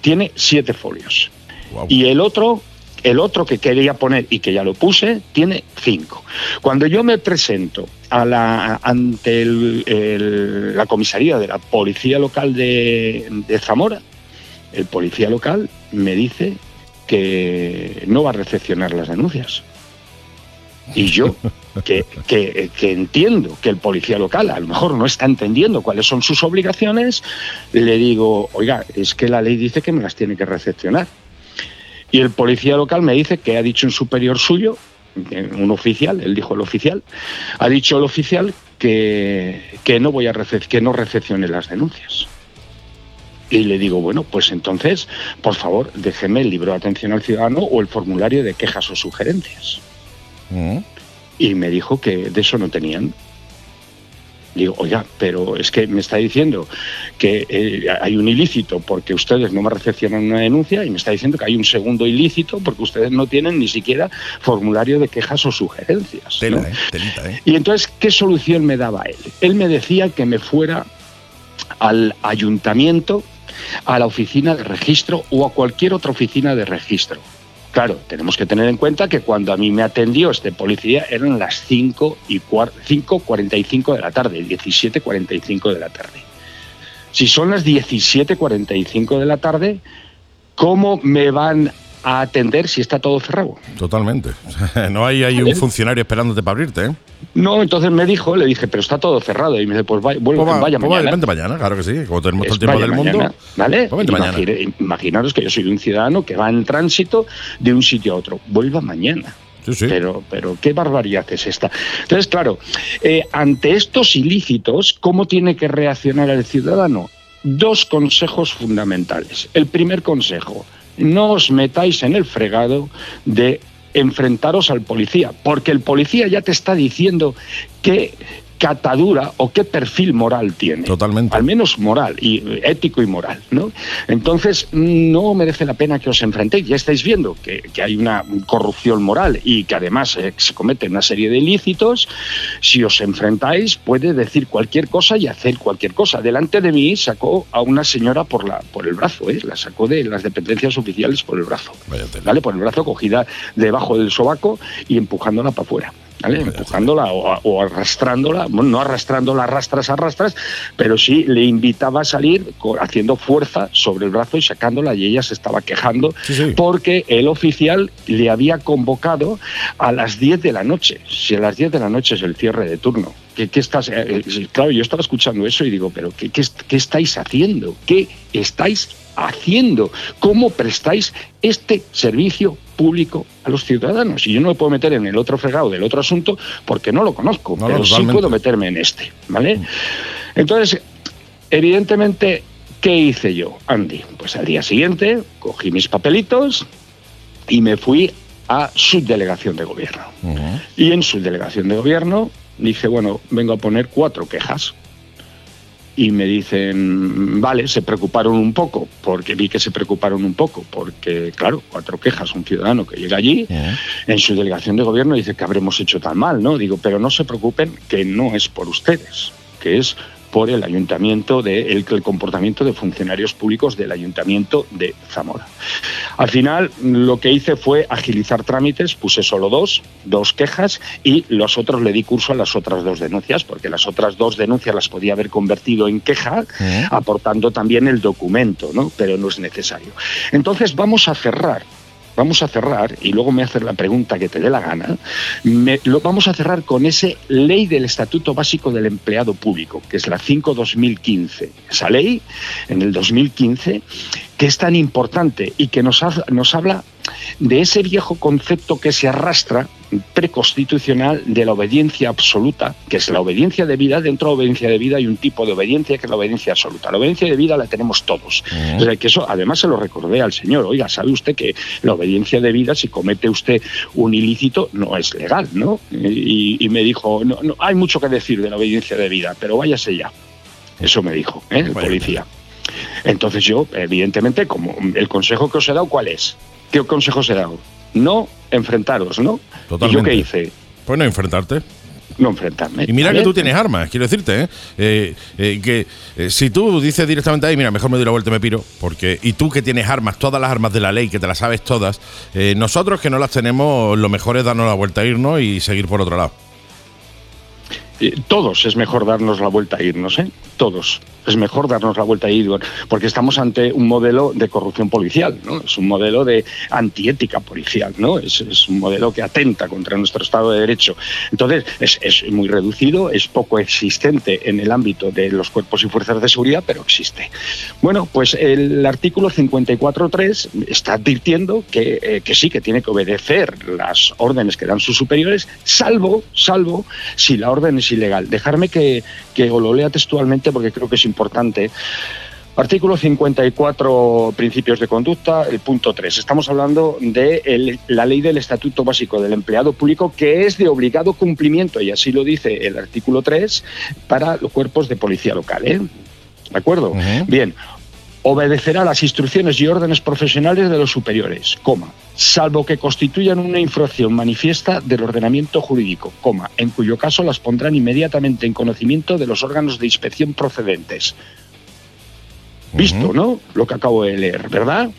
tiene siete folios. Y el otro, el otro que quería poner y que ya lo puse, tiene cinco. Cuando yo me presento a la, ante el- el- la comisaría de la policía local de, de Zamora, el policía local me dice que no va a recepcionar las denuncias. Y yo, que, que- que entiendo que el policía local a lo mejor no está entendiendo cuáles son sus obligaciones, le digo, oiga, es que la ley dice que me las tiene que recepcionar. Y el policía local me dice que ha dicho un superior suyo, eh, un oficial, él dijo el oficial, ha dicho el oficial que, que no voy a que no recepcione las denuncias. Y le digo, bueno, pues entonces, por favor, déjeme el libro de atención al ciudadano o el formulario de quejas o sugerencias. Y me dijo que de eso no tenían. Digo, oiga, pero es que me está diciendo que eh, hay un ilícito porque ustedes no me recepcionan una denuncia y me está diciendo que hay un segundo ilícito porque ustedes no tienen ni siquiera formulario de quejas o sugerencias. ¿no? Tela, eh, telita, eh. Y entonces, ¿qué solución me daba él? Él me decía que me fuera al ayuntamiento, a la oficina de registro o a cualquier otra oficina de registro. Claro, tenemos que tener en cuenta que cuando a mí me atendió este policía eran las 5 y cuar- 5.45 de la tarde, 17.45 de la tarde. Si son las 17.45 de la tarde, ¿cómo me van a atender si está todo cerrado? Totalmente. No hay, hay un funcionario esperándote para abrirte, ¿eh? No, entonces me dijo, le dije, pero está todo cerrado. Y me dice, pues vaya, vuelve- Pues va- vaya pues mañana. vente mañana, claro que sí. Como tenemos todo el tiempo del mañana, mundo. ¿Vale? pues. Imagine- imaginaros que yo soy un ciudadano que va en tránsito de un sitio a otro. Vuelva mañana. Pero, pero qué barbaridad es esta. Entonces, claro, eh, ante estos ilícitos, ¿cómo tiene que reaccionar el ciudadano? Dos consejos fundamentales. El primer consejo, no os metáis en el fregado de enfrentaros al policía, porque el policía ya te está diciendo qué catadura o qué perfil moral tiene. Totalmente. Al menos moral, y ético y moral, ¿no? Entonces, no merece la pena que os enfrentéis. Ya estáis viendo que, que hay una corrupción moral y que además eh, se cometen una serie de ilícitos. Si os enfrentáis, puede decir cualquier cosa y hacer cualquier cosa. Delante de mí sacó a una señora por, la, por el brazo, ¿eh? la sacó de las dependencias oficiales por el brazo. ¿Vale? Por el brazo cogida debajo del sobaco y empujándola para afuera. ¿Vale? Empujándola o, o arrastrándola, bueno, no arrastrándola arrastras, arrastras, pero sí le invitaba a salir haciendo fuerza sobre el brazo y sacándola y ella se estaba quejando porque el oficial le había convocado a las 10 de la noche. Si a las 10 de la noche es el cierre de turno. ¿Qué, qué estás? eh, eh, claro, yo estaba escuchando eso y digo, pero ¿qué, qué estáis haciendo? ¿Qué estáis haciendo? ¿Cómo prestáis este servicio público a los ciudadanos? Y yo no me puedo meter en el otro fregado del otro asunto porque no lo conozco, No, no, pero sí puedo meterme en este, ¿vale? Entonces, evidentemente, ¿qué hice yo, Andy? Pues al día siguiente cogí mis papelitos y me fui a subdelegación de gobierno. Y en su delegación de gobierno dije, bueno, vengo a poner cuatro quejas. Y me dicen, vale, se preocuparon un poco, porque vi que se preocuparon un poco, porque, claro, cuatro quejas, un ciudadano que llega allí, en su delegación de gobierno dice que habremos hecho tan mal, ¿no? Digo, pero no se preocupen, que no es por ustedes, que es por el ayuntamiento de el, el comportamiento de funcionarios públicos del ayuntamiento de Zamora. Al final lo que hice fue agilizar trámites, puse solo dos, dos quejas y los otros le di curso a las otras dos denuncias, porque las otras dos denuncias las podía haber convertido en queja, aportando también el documento, ¿no? Pero no es necesario. Entonces vamos a cerrar vamos a cerrar, y luego me haces la pregunta que te dé la gana, lo vamos a cerrar con ese ley del Estatuto Básico del Empleado Público, que es la 5-2015. Esa ley, en el 2015, que es tan importante y que nos, ha- nos habla de ese viejo concepto que se arrastra preconstitucional de la obediencia absoluta, que es la obediencia de vida. Dentro de la obediencia de vida hay un tipo de obediencia que es la obediencia absoluta. La obediencia de vida la tenemos todos. O sea, que eso además se lo recordé al señor. Oiga, ¿sabe usted que la obediencia de vida, si comete usted un ilícito, no es legal, ¿no? Y, y me dijo, no, no, hay mucho que decir de la obediencia de vida, pero váyase ya. Eso me dijo, ¿eh? el policía. Entonces yo, evidentemente, como el consejo que os he dado, ¿cuál es? ¿Qué consejo os he dado? No enfrentaros, ¿no? ¿Y yo Totalmente. qué hice? Pues no enfrentarte. No enfrentarme. Y mira que tú tienes armas, quiero decirte, ¿eh? Eh, eh, que eh, si tú dices directamente ahí, mira, mejor me doy la vuelta y me piro, porque y tú que tienes armas, todas las armas de la ley, que te las sabes todas, eh, nosotros que no las tenemos, lo mejor es darnos la vuelta, irnos y seguir por otro lado. Eh, Todos es mejor darnos la vuelta e irnos, ¿eh? Todos. Es mejor darnos la vuelta irnos, porque estamos ante un modelo de corrupción policial, ¿no? Es un modelo de antiética policial, ¿no? Es, un modelo que atenta contra nuestro Estado de Derecho. Entonces, es, es muy reducido, es poco existente en el ámbito de los cuerpos y fuerzas de seguridad, pero existe. Bueno, pues el artículo 54.3 está advirtiendo que, eh, que sí, que tiene que obedecer las órdenes que dan sus superiores, salvo, salvo si la orden es ilegal. Dejarme que, que lo lea textualmente porque creo que es importante. Artículo 54, principios de conducta, el punto 3. Estamos hablando de el- la ley del Estatuto Básico del Empleado Público, que es de obligado cumplimiento, y así lo dice el artículo 3, para los cuerpos de policía local. ¿eh? ¿De acuerdo? Bien. Obedecerá las instrucciones y órdenes profesionales de los superiores, coma, salvo que constituyan una infracción manifiesta del ordenamiento jurídico, coma, en cuyo caso las pondrán inmediatamente en conocimiento de los órganos de inspección procedentes. Visto, ¿no? Lo que acabo de leer, ¿verdad?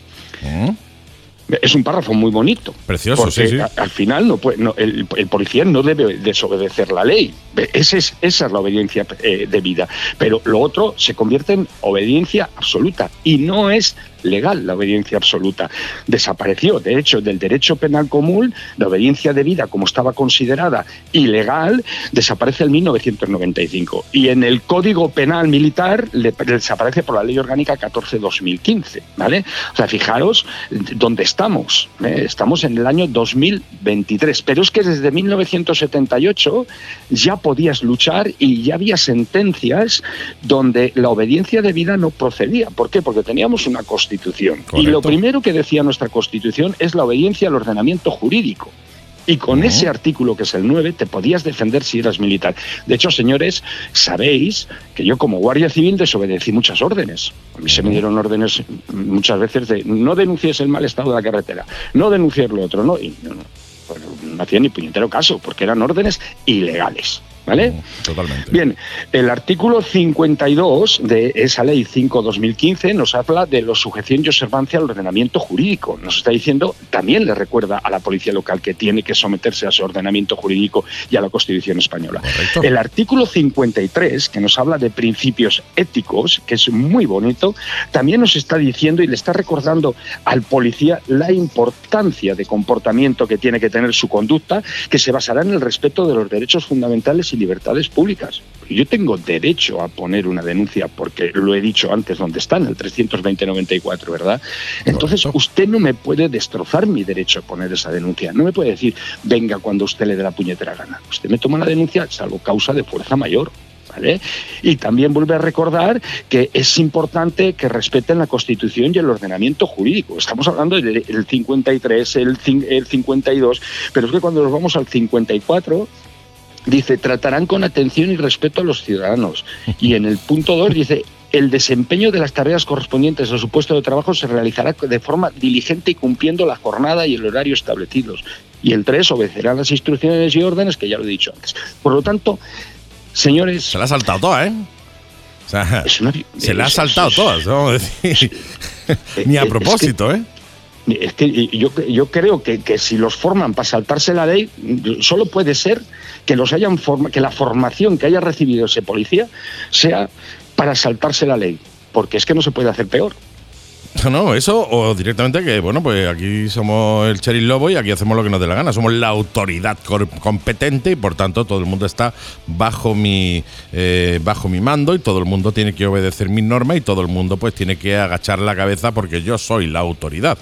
Es un párrafo muy bonito. Precioso, porque sí, sí. a- al final no puede- no, el, el policía no debe desobedecer la ley. Ese es- esa es la obediencia eh, debida. Pero lo otro se convierte en obediencia absoluta y no es legal la obediencia absoluta. Desapareció, de hecho, del derecho penal común, la obediencia debida como estaba considerada ilegal, desaparece en 1995. Y en el Código Penal Militar desaparece por la Ley Orgánica 14-2015. ¿vale? O sea, fijaros dónde estamos. ¿eh? Estamos en el año 2023. Pero es que desde 1978 ya podías luchar y ya había sentencias donde la obediencia debida no procedía. ¿Por qué? Porque teníamos una constitución. Y lo primero que decía nuestra constitución es la obediencia al ordenamiento jurídico. Y con ese artículo, que es el 9, te podías defender si eras militar. De hecho, señores, sabéis que yo como guardia civil desobedecí muchas órdenes. A mí se me dieron órdenes muchas veces de no denuncies el mal estado de la carretera, no denunciar lo otro, no. Y no, no, pues no hacía ni puñetero caso, porque eran órdenes ilegales. ¿Vale? Totalmente. Bien, el artículo 52 de esa ley 5-2015 nos habla de la sujeción y observancia al ordenamiento jurídico. Nos está diciendo, también le recuerda a la policía local que tiene que someterse a su ordenamiento jurídico y a la Constitución española. El artículo 53, que nos habla de principios éticos, que es muy bonito, también nos está diciendo y le está recordando al policía la importancia de comportamiento que tiene que tener su conducta, que se basará en el respeto de los derechos fundamentales y libertades públicas. Yo tengo derecho a poner una denuncia porque lo he dicho antes donde está, en el 320-94, ¿verdad? Entonces usted no me puede destrozar mi derecho a poner esa denuncia. No me puede decir, venga cuando usted le dé la puñetera gana. Usted me toma la denuncia salvo causa de fuerza mayor. ¿Vale? Y también vuelve a recordar que es importante que respeten la Constitución y el ordenamiento jurídico. Estamos hablando del el 53, el, cin- el 52, pero es que cuando nos vamos al 54, dice, tratarán con atención y respeto a los ciudadanos. Y en el punto 2 dice, el desempeño de las tareas correspondientes a su puesto de trabajo se realizará de forma diligente y cumpliendo la jornada y el horario establecidos. Y el 3 obedecerán las instrucciones y órdenes que ya lo he dicho antes. Por lo tanto, señores... Se la ha saltado toda, ¿eh? O sea, se la ha saltado todas, vamos a decir. Ni a es que- propósito, ¿eh? Es que yo, yo creo que, si los forman para saltarse la ley, solo puede ser que los hayan forma, que la formación que haya recibido ese policía sea para saltarse la ley, porque es que no se puede hacer peor. No, eso, o directamente que, bueno, pues aquí somos el Cheryl Lobo y aquí hacemos lo que nos dé la gana. Somos la autoridad competente y por tanto todo el mundo está bajo mi, eh, bajo mi mando y todo el mundo tiene que obedecer mis normas y todo el mundo pues tiene que agachar la cabeza porque yo soy la autoridad.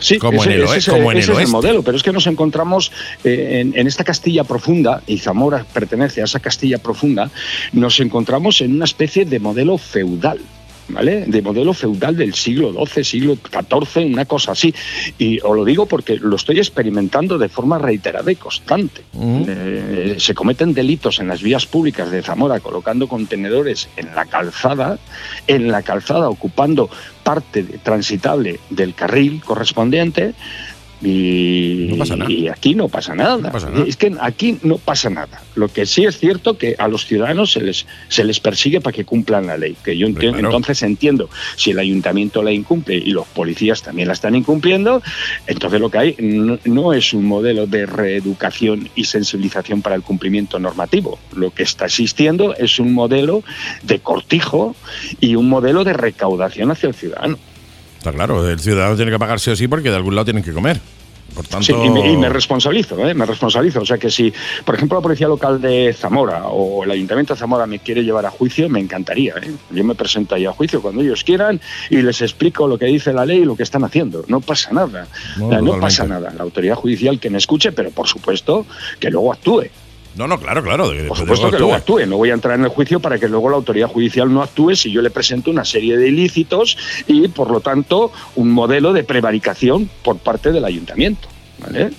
Sí, Como ese, en el ese es, como en ese el es el oeste. modelo, pero es que nos encontramos eh, en, en esta Castilla profunda, y Zamora pertenece a esa Castilla profunda, nos encontramos en una especie de modelo feudal. ¿Vale? De modelo feudal del siglo XII, siglo XIV, una cosa así. Y os lo digo porque lo estoy experimentando de forma reiterada y constante. Eh, se cometen delitos en las vías públicas de Zamora colocando contenedores en la calzada, en la calzada ocupando parte transitable del carril correspondiente. Y, No pasa nada. y aquí no pasa nada. No pasa nada. Es que aquí no pasa nada. Lo que sí es cierto que a los ciudadanos se les, se les persigue para que cumplan la ley. Que yo entiendo, claro. entonces entiendo si el ayuntamiento la incumple y los policías también la están incumpliendo, entonces lo que hay no, no es un modelo de reeducación y sensibilización para el cumplimiento normativo. Lo que está existiendo es un modelo de cortijo y un modelo de recaudación hacia el ciudadano. Está claro, el ciudadano tiene que pagar sí o sí porque de algún lado tienen que comer. Por tanto, Sí, y, me, y me responsabilizo, ¿eh? me responsabilizo. O sea que si, por ejemplo, la Policía Local de Zamora o el Ayuntamiento de Zamora me quiere llevar a juicio, me encantaría. ¿eh? Yo me presento ahí a juicio cuando ellos quieran y les explico lo que dice la ley y lo que están haciendo. No pasa nada. No, O sea, no pasa nada. La autoridad judicial que me escuche, pero por supuesto que luego actúe. No, no, claro, claro. de- Por supuesto de- que luego actúe. No voy a entrar en el juicio para que luego la autoridad judicial no actúe si yo le presento una serie de ilícitos y, por lo tanto, un modelo de prevaricación por parte del ayuntamiento. ¿vale?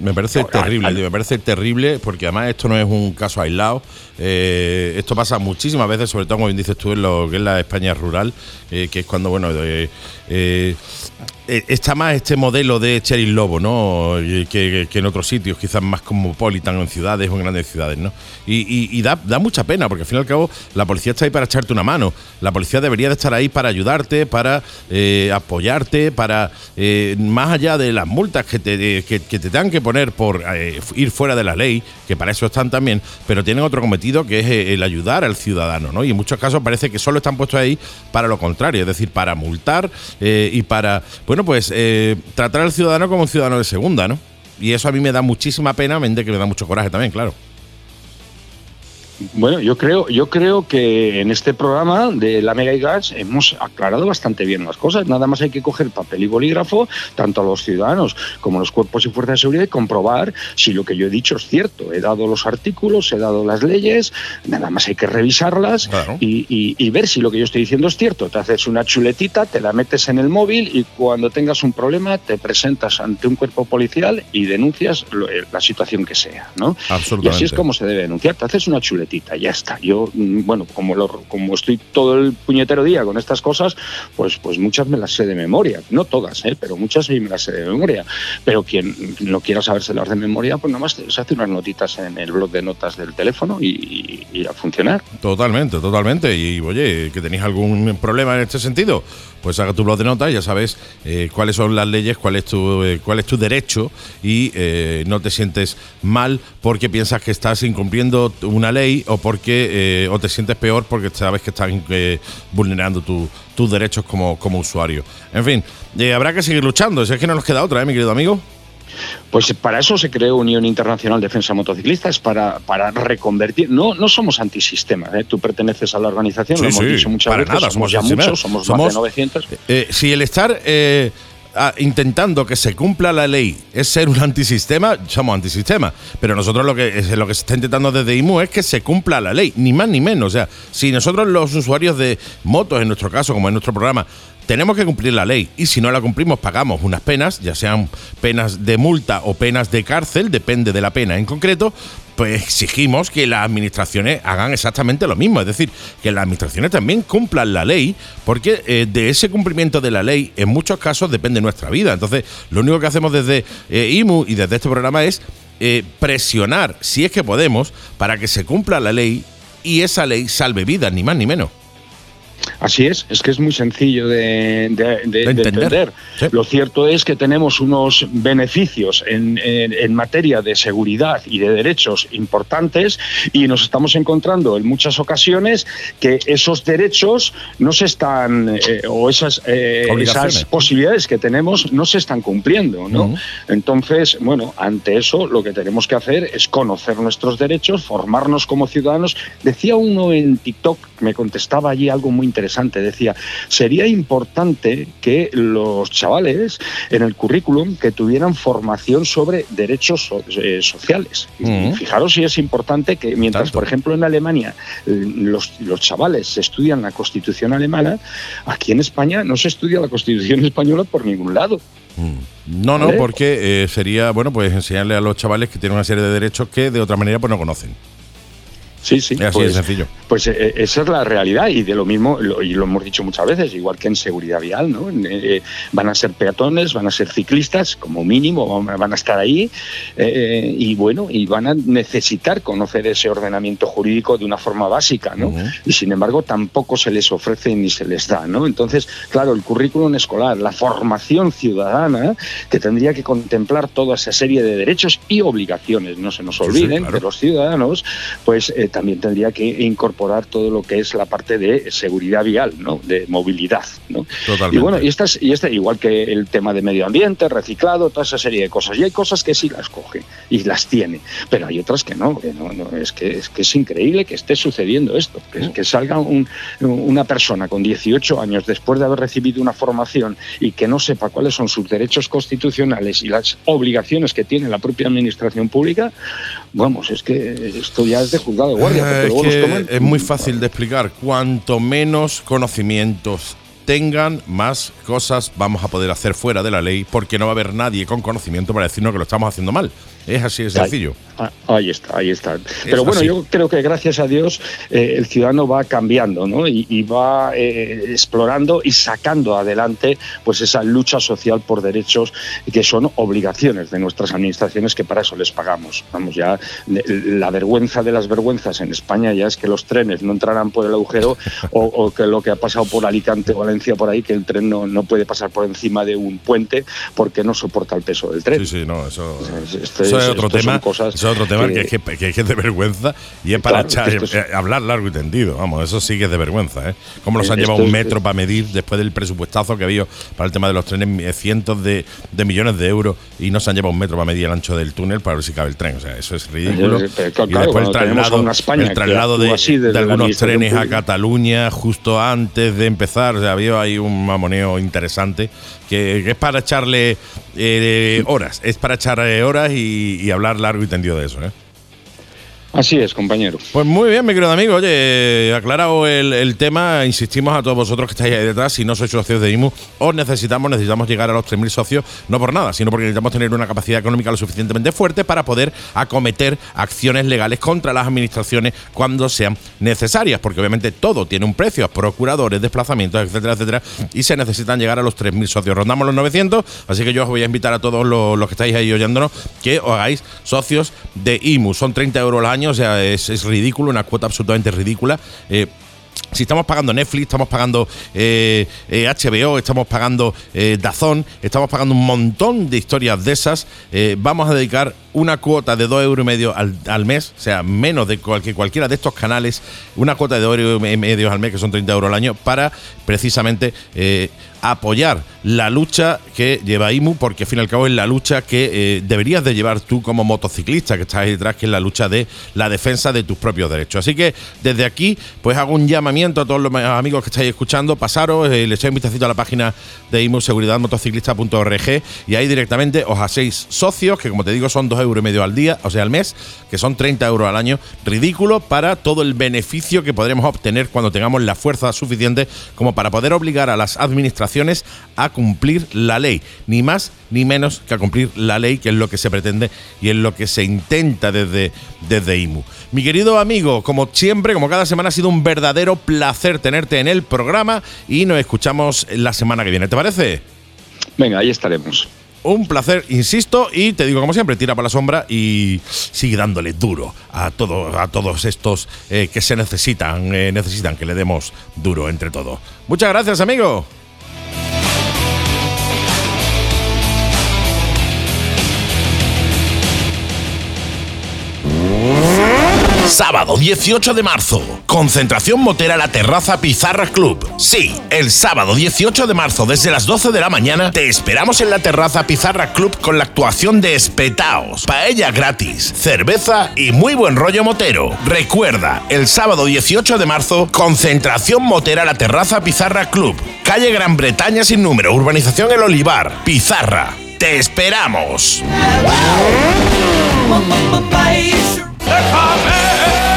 Me parece terrible, me parece terrible porque además esto no es un caso aislado. eh, esto pasa muchísimas veces, sobre todo como bien dices tú en lo que es la España rural, eh, que es cuando, bueno, eh, está más este modelo de Cheryl Lobo, ¿no? Que, en otros sitios, quizás más cosmopolitan, en ciudades o en grandes ciudades, ¿no? Y, da, da mucha pena, porque al fin y al cabo la policía está ahí para echarte una mano. La policía debería de estar ahí para ayudarte, para eh, apoyarte, para, eh, más allá de las multas que te, que, te tengan que poner por eh, ir fuera de la ley, que para eso están también, pero tienen otro cometido que es eh, el ayudar al ciudadano, ¿no? Y en muchos casos parece que solo están puestos ahí para lo contrario, es decir, para multar eh, y para, bueno, pues eh, tratar al ciudadano como un ciudadano de segunda, ¿no? Y eso a mí me da muchísima pena, mente que me da mucho coraje también, claro. Bueno, yo creo, yo creo que en este programa de la Mega y Gas hemos aclarado bastante bien las cosas. Nada más hay que coger papel y bolígrafo, tanto a los ciudadanos como a los cuerpos y fuerzas de seguridad, y comprobar si lo que yo he dicho es cierto. He dado los artículos, he dado las leyes, nada más hay que revisarlas Claro. y, y- y ver si lo que yo estoy diciendo es cierto. Te haces una chuletita, te la metes en el móvil y cuando tengas un problema te presentas ante un cuerpo policial y denuncias lo- eh, la situación que sea, ¿no? Y Absolutamente. así es como se debe denunciar. Te haces una chuletita, ya está. Yo, mm, bueno, como, lo- como estoy todo el puñetero día con estas cosas, pues, pues muchas me las sé de memoria. No todas, ¿eh? pero muchas sí me las sé de memoria. Pero quien no quiera sabérselas de memoria, pues nada más se hace unas notitas en el blog de notas del teléfono y, y a funcionar. Totalmente, totalmente. Y oye, que tenéis algún problema en este sentido, pues haga tu blog de notas, ya sabes eh, cuáles son las leyes, cuál es tu, eh, cuál es tu derecho y eh, no te sientes mal porque piensas que estás incumpliendo una ley o porque o te sientes peor porque sabes que estás eh, vulnerando tu- tus derechos como, como usuario. En fin, habrá que seguir luchando, si es que no nos queda otra, ¿eh, mi querido amigo? Pues para eso se creó Unión Internacional Defensa Motociclista, es para, para reconvertir. No, no somos antisistema, ¿eh? tú perteneces a la organización, lo Sí, hemos sí, dicho muchas para veces, nada, somos somos ya muchos, somos, más de 900. Eh, si el estar eh, intentando que se cumpla la ley es ser un antisistema, somos antisistema. Pero nosotros lo que, lo que se está intentando desde IMU es que se cumpla la ley, ni más ni menos. O sea, si nosotros los usuarios de motos, en nuestro caso, como en nuestro programa, tenemos que cumplir la ley y si no la cumplimos pagamos unas penas, ya sean penas de multa o penas de cárcel, depende de la pena en concreto, pues exigimos que las administraciones hagan exactamente lo mismo, es decir, que las administraciones también cumplan la ley, porque eh, de ese cumplimiento de la ley en muchos casos depende nuestra vida. Entonces, lo único que hacemos desde eh, IMU y desde este programa es eh, presionar, si es que podemos, para que se cumpla la ley y esa ley salve vidas, ni más ni menos. Así es, es que es muy sencillo de, de- de- de entender. entender. Sí. Lo cierto es que tenemos unos beneficios en, en- en materia de seguridad y de derechos importantes y nos estamos encontrando en muchas ocasiones que esos derechos no se están, eh, o esas, eh, esas posibilidades que tenemos no se están cumpliendo. ¿no? Entonces, bueno, ante eso lo que tenemos que hacer es conocer nuestros derechos, formarnos como ciudadanos. Decía uno en TikTok, me contestaba allí algo muy interesante, decía, sería importante que los chavales en el currículum que tuvieran formación sobre derechos so- eh, sociales. Ujú. Fijaros si es importante que mientras, Tanto. por ejemplo, en Alemania eh, los, los chavales estudian la Constitución alemana, aquí en España no se estudia la Constitución española por ningún lado. No, no, ¿Vale? porque eh, sería, bueno, pues enseñarle a los chavales que tienen una serie de derechos que de otra manera pues no conocen. Sí, sí. Así pues- de sencillo. Pues eh, esa es la realidad y de lo mismo, lo- y lo hemos dicho muchas veces, igual que en seguridad vial, ¿no? En, eh, van a ser peatones, van a ser ciclistas, como mínimo, van a estar ahí eh, y bueno, y van a necesitar conocer ese ordenamiento jurídico de una forma básica, ¿no? Y sin embargo tampoco se les ofrece ni se les da, ¿no? Entonces, claro, el currículum escolar, la formación ciudadana, que tendría que contemplar toda esa serie de derechos y obligaciones, no se nos Sí, sí, olviden, claro. de los ciudadanos, pues eh, también tendría que incorporar todo lo que es la parte de seguridad vial, ¿no? De movilidad, ¿no? Totalmente. Y bueno, y estas, y este, igual que el tema de medio ambiente, reciclado, toda esa serie de cosas. Y hay cosas que sí las coge y las tiene, pero hay otras que no. que no, no, es, que, es que es increíble que esté sucediendo esto, que, que salga un- una persona con 18 años después de haber recibido una formación y que no sepa cuáles son sus derechos constitucionales y las obligaciones que tiene la propia administración pública. Vamos, es que esto ya es de juzgado guardia. porque Eh, luego nos es muy fácil de explicar. Cuanto menos conocimientos tengan, más cosas vamos a poder hacer fuera de la ley, porque no va a haber nadie con conocimiento para decirnos que lo estamos haciendo mal. Es así de sencillo. Ah, Ahí está, ahí está. Pero bueno, así. yo creo que gracias a Dios eh, el ciudadano va cambiando ¿no? y, y va eh, explorando y sacando adelante pues esa lucha social por derechos que son obligaciones de nuestras administraciones que para eso les pagamos. Vamos, ya la vergüenza de las vergüenzas en España ya es que los trenes no entrarán por el agujero o, o que lo que ha pasado por Alicante o Valencia por ahí, que el tren no, no puede pasar por encima de un puente porque no soporta el peso del tren. Sí, sí, no, eso, eso es otro tema. cosas eso es otro tema que- que, es que, que es de vergüenza y es para Claro, echar- es- eh, hablar largo y tendido. Vamos, eso sí que es de vergüenza. ¿eh? Como nos Eh, han llevado esto un metro para medir después del presupuestazo que había para el tema de los trenes, eh, cientos de, de millones de euros y no se han llevado un metro para medir el ancho del túnel para ver si cabe el tren. O sea, eso es ridículo. Eh, pero claro, y después el traslado, una España el que traslado de, así algunos trenes a. Cataluña justo antes de empezar. O sea, había ahí un mamoneo interesante que, es para echarle eh, horas. Es para echar eh, horas y, y hablar largo y tendido de eso. ¿eh? Así es, compañero. Pues muy bien, mi querido amigo. Oye, aclarado el, tema, insistimos a todos vosotros que estáis ahí detrás. Si no sois socios de IMU, os necesitamos, necesitamos llegar a los 3.000 socios, no por nada, sino porque necesitamos tener una capacidad económica lo suficientemente fuerte para poder acometer acciones legales contra las administraciones cuando sean necesarias. Porque obviamente todo tiene un precio, procuradores, desplazamientos, etcétera, etcétera. Y se necesitan llegar a los 3.000 socios. Rondamos los 900, así que yo os voy a invitar a todos los, los que estáis ahí oyéndonos que os hagáis socios de IMU. Son 30 euros al año, o sea, es, ridículo, una cuota absolutamente ridícula. Eh, si estamos pagando Netflix, estamos pagando eh, eh, HBO, estamos pagando eh, Dazón, estamos pagando un montón de historias de esas, eh, vamos a dedicar una cuota de 2 euros medio al, al mes, o sea, menos de cualquier, cualquiera de estos canales, una cuota de 2 euros y al mes, que son 30 euros al año, para precisamente eh, apoyar la lucha que lleva IMU, porque al fin y al cabo es la lucha que eh, deberías de llevar tú como motociclista que estás ahí detrás, que es la lucha de la defensa de tus propios derechos. Así que desde aquí, pues hago un llamamiento a todos los amigos que estáis escuchando, pasaros, eh, le echáis un vistacito a la página de IMU seguridadmotociclista.org y ahí directamente os hacéis socios, que como te digo son dos euros y medio al día, o sea, al mes, que son 30 euros al año, ridículo para todo el beneficio que podremos obtener cuando tengamos la fuerza suficiente como para poder obligar a las administraciones a cumplir la ley, ni más ni menos que a cumplir la ley, que es lo que se pretende y es lo que se intenta desde, desde IMU. Mi querido amigo, como siempre, como cada semana, ha sido un verdadero placer tenerte en el programa y nos escuchamos la semana que viene. ¿Te parece? Venga, ahí estaremos. un placer, insisto, y te digo como siempre, tira para la sombra y sigue dándole duro a, todo, a todos estos eh, que se necesitan, eh, necesitan que le demos duro entre todo. Muchas gracias, amigo. Sábado 18 de marzo. Concentración motera La Terraza Pizarra Club. Sí, el sábado 18 de marzo desde las 12 de la mañana te esperamos en la Terraza Pizarra Club con la actuación de Espetaos, paella gratis, cerveza y muy buen rollo motero. Recuerda, el sábado 18 de marzo, concentración motera La Terraza Pizarra Club. Calle Gran Bretaña sin número, urbanización El Olivar, Pizarra. Te esperamos.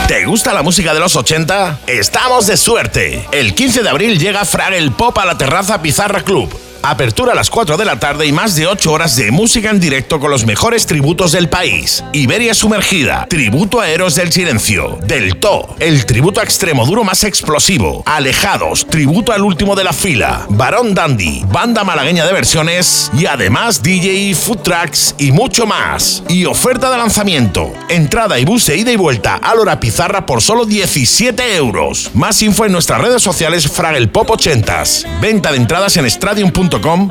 ¿Te gusta la música de los 80? Estamos de suerte. El 15 de abril llega el Pop a la terraza Pizarra Club. Apertura a las 4 de la tarde y más de 8 horas de música en directo con los mejores tributos del país. Iberia Sumergida, Tributo a Héroes del Silencio, Del To, el tributo a extremo duro más explosivo, Alejados, Tributo al último de la fila, Barón Dandy, Banda Malagueña de Versiones y además DJ, Food Tracks y mucho más. Y oferta de lanzamiento, entrada y bus de ida y vuelta a Lora Pizarra por solo 17 euros. Más info en nuestras redes sociales Fragel Pop 80s. Venta de entradas en stradium.com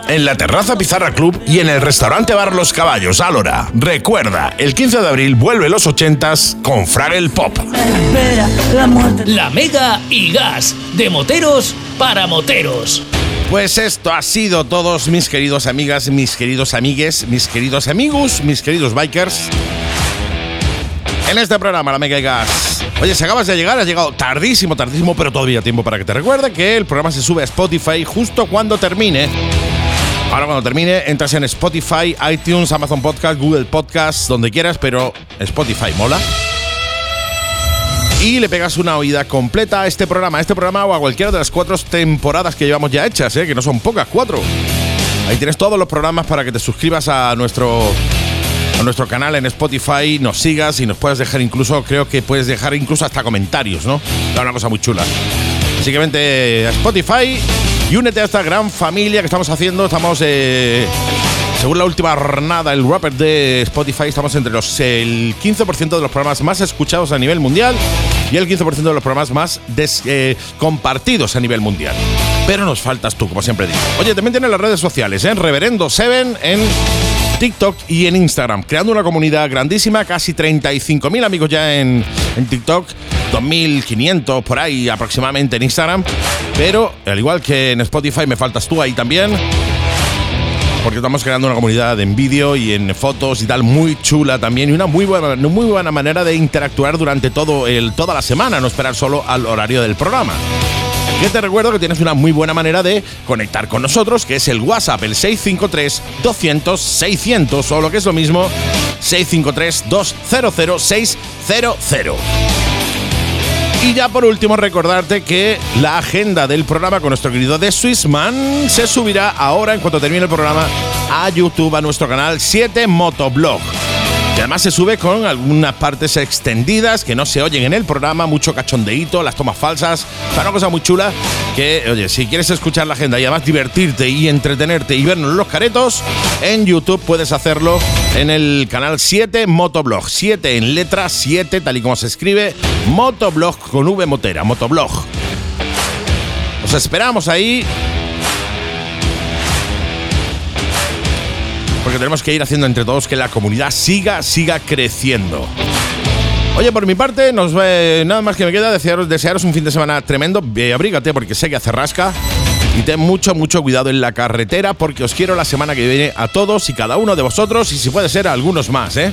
en la terraza Pizarra Club y en el restaurante Bar Los Caballos, Álora. Recuerda, el 15 de abril vuelve los 80s con Fraggle Pop. La Mega y Gas, de moteros para moteros. Pues esto ha sido todos mis queridos amigas, mis queridos amigues, mis queridos amigos, mis queridos bikers. En este programa, La Mega y Gas. Oye, si acabas de llegar, has llegado tardísimo, tardísimo, pero todavía tiempo para que te recuerde que el programa se sube a Spotify justo cuando termine. Ahora cuando termine, entras en Spotify, iTunes, Amazon Podcast, Google Podcast, donde quieras, pero Spotify mola. Y le pegas una oída completa a este programa, a este programa o a cualquiera de las cuatro temporadas que llevamos ya hechas, ¿eh? que no son pocas, cuatro. Ahí tienes todos los programas para que te suscribas a nuestro a nuestro canal en Spotify, nos sigas y nos puedes dejar incluso, creo que puedes dejar incluso hasta comentarios, ¿no? Es una cosa muy chula. Así que vente a Spotify y únete a esta gran familia que estamos haciendo. Estamos, eh, según la última jornada, el rapper de Spotify, estamos entre los el 15% de los programas más escuchados a nivel mundial y el 15% de los programas más eh, compartidos a nivel mundial. Pero nos faltas tú, como siempre digo. Oye, también tienes las redes sociales, ¿eh? Reverendo Seven en TikTok y en Instagram, creando una comunidad grandísima, casi 35.000 amigos ya en, en TikTok, 2.500 por ahí aproximadamente en Instagram, pero al igual que en Spotify me faltas tú ahí también. Porque estamos creando una comunidad en vídeo y en fotos y tal muy chula también y una muy buena, muy buena manera de interactuar durante todo el, toda la semana, no esperar solo al horario del programa. Que te recuerdo que tienes una muy buena manera de conectar con nosotros, que es el WhatsApp, el 653 200 600 o lo que es lo mismo, 653 200 600. Y ya por último recordarte que la agenda del programa con nuestro querido The Swissman se subirá ahora en cuanto termine el programa a YouTube, a nuestro canal 7 Motoblog. Y además se sube con algunas partes extendidas que no se oyen en el programa, mucho cachondeíto, las tomas falsas. Para una cosa muy chula que, oye, si quieres escuchar la agenda y además divertirte y entretenerte y vernos los caretos, en YouTube puedes hacerlo en el canal 7 Motoblog. 7 en letra 7, tal y como se escribe, Motoblog con V motera, Motoblog. Os esperamos ahí porque tenemos que ir haciendo entre todos que la comunidad siga, siga creciendo. Oye, por mi parte, nos, nada más que me queda desearos, desearos un fin de semana tremendo. abrígate porque sé que hace rasca. Y ten mucho, mucho cuidado en la carretera porque os quiero la semana que viene a todos y cada uno de vosotros y si puede ser a algunos más, ¿eh?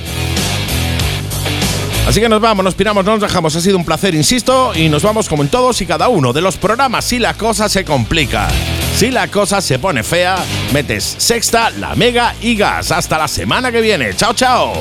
Así que nos vamos, nos piramos, no nos dejamos. Ha sido un placer, insisto, y nos vamos como en todos y cada uno de los programas si la cosa se complica. Si la cosa se pone fea, metes sexta, la mega y gas. Hasta la semana que viene. Chao, chao.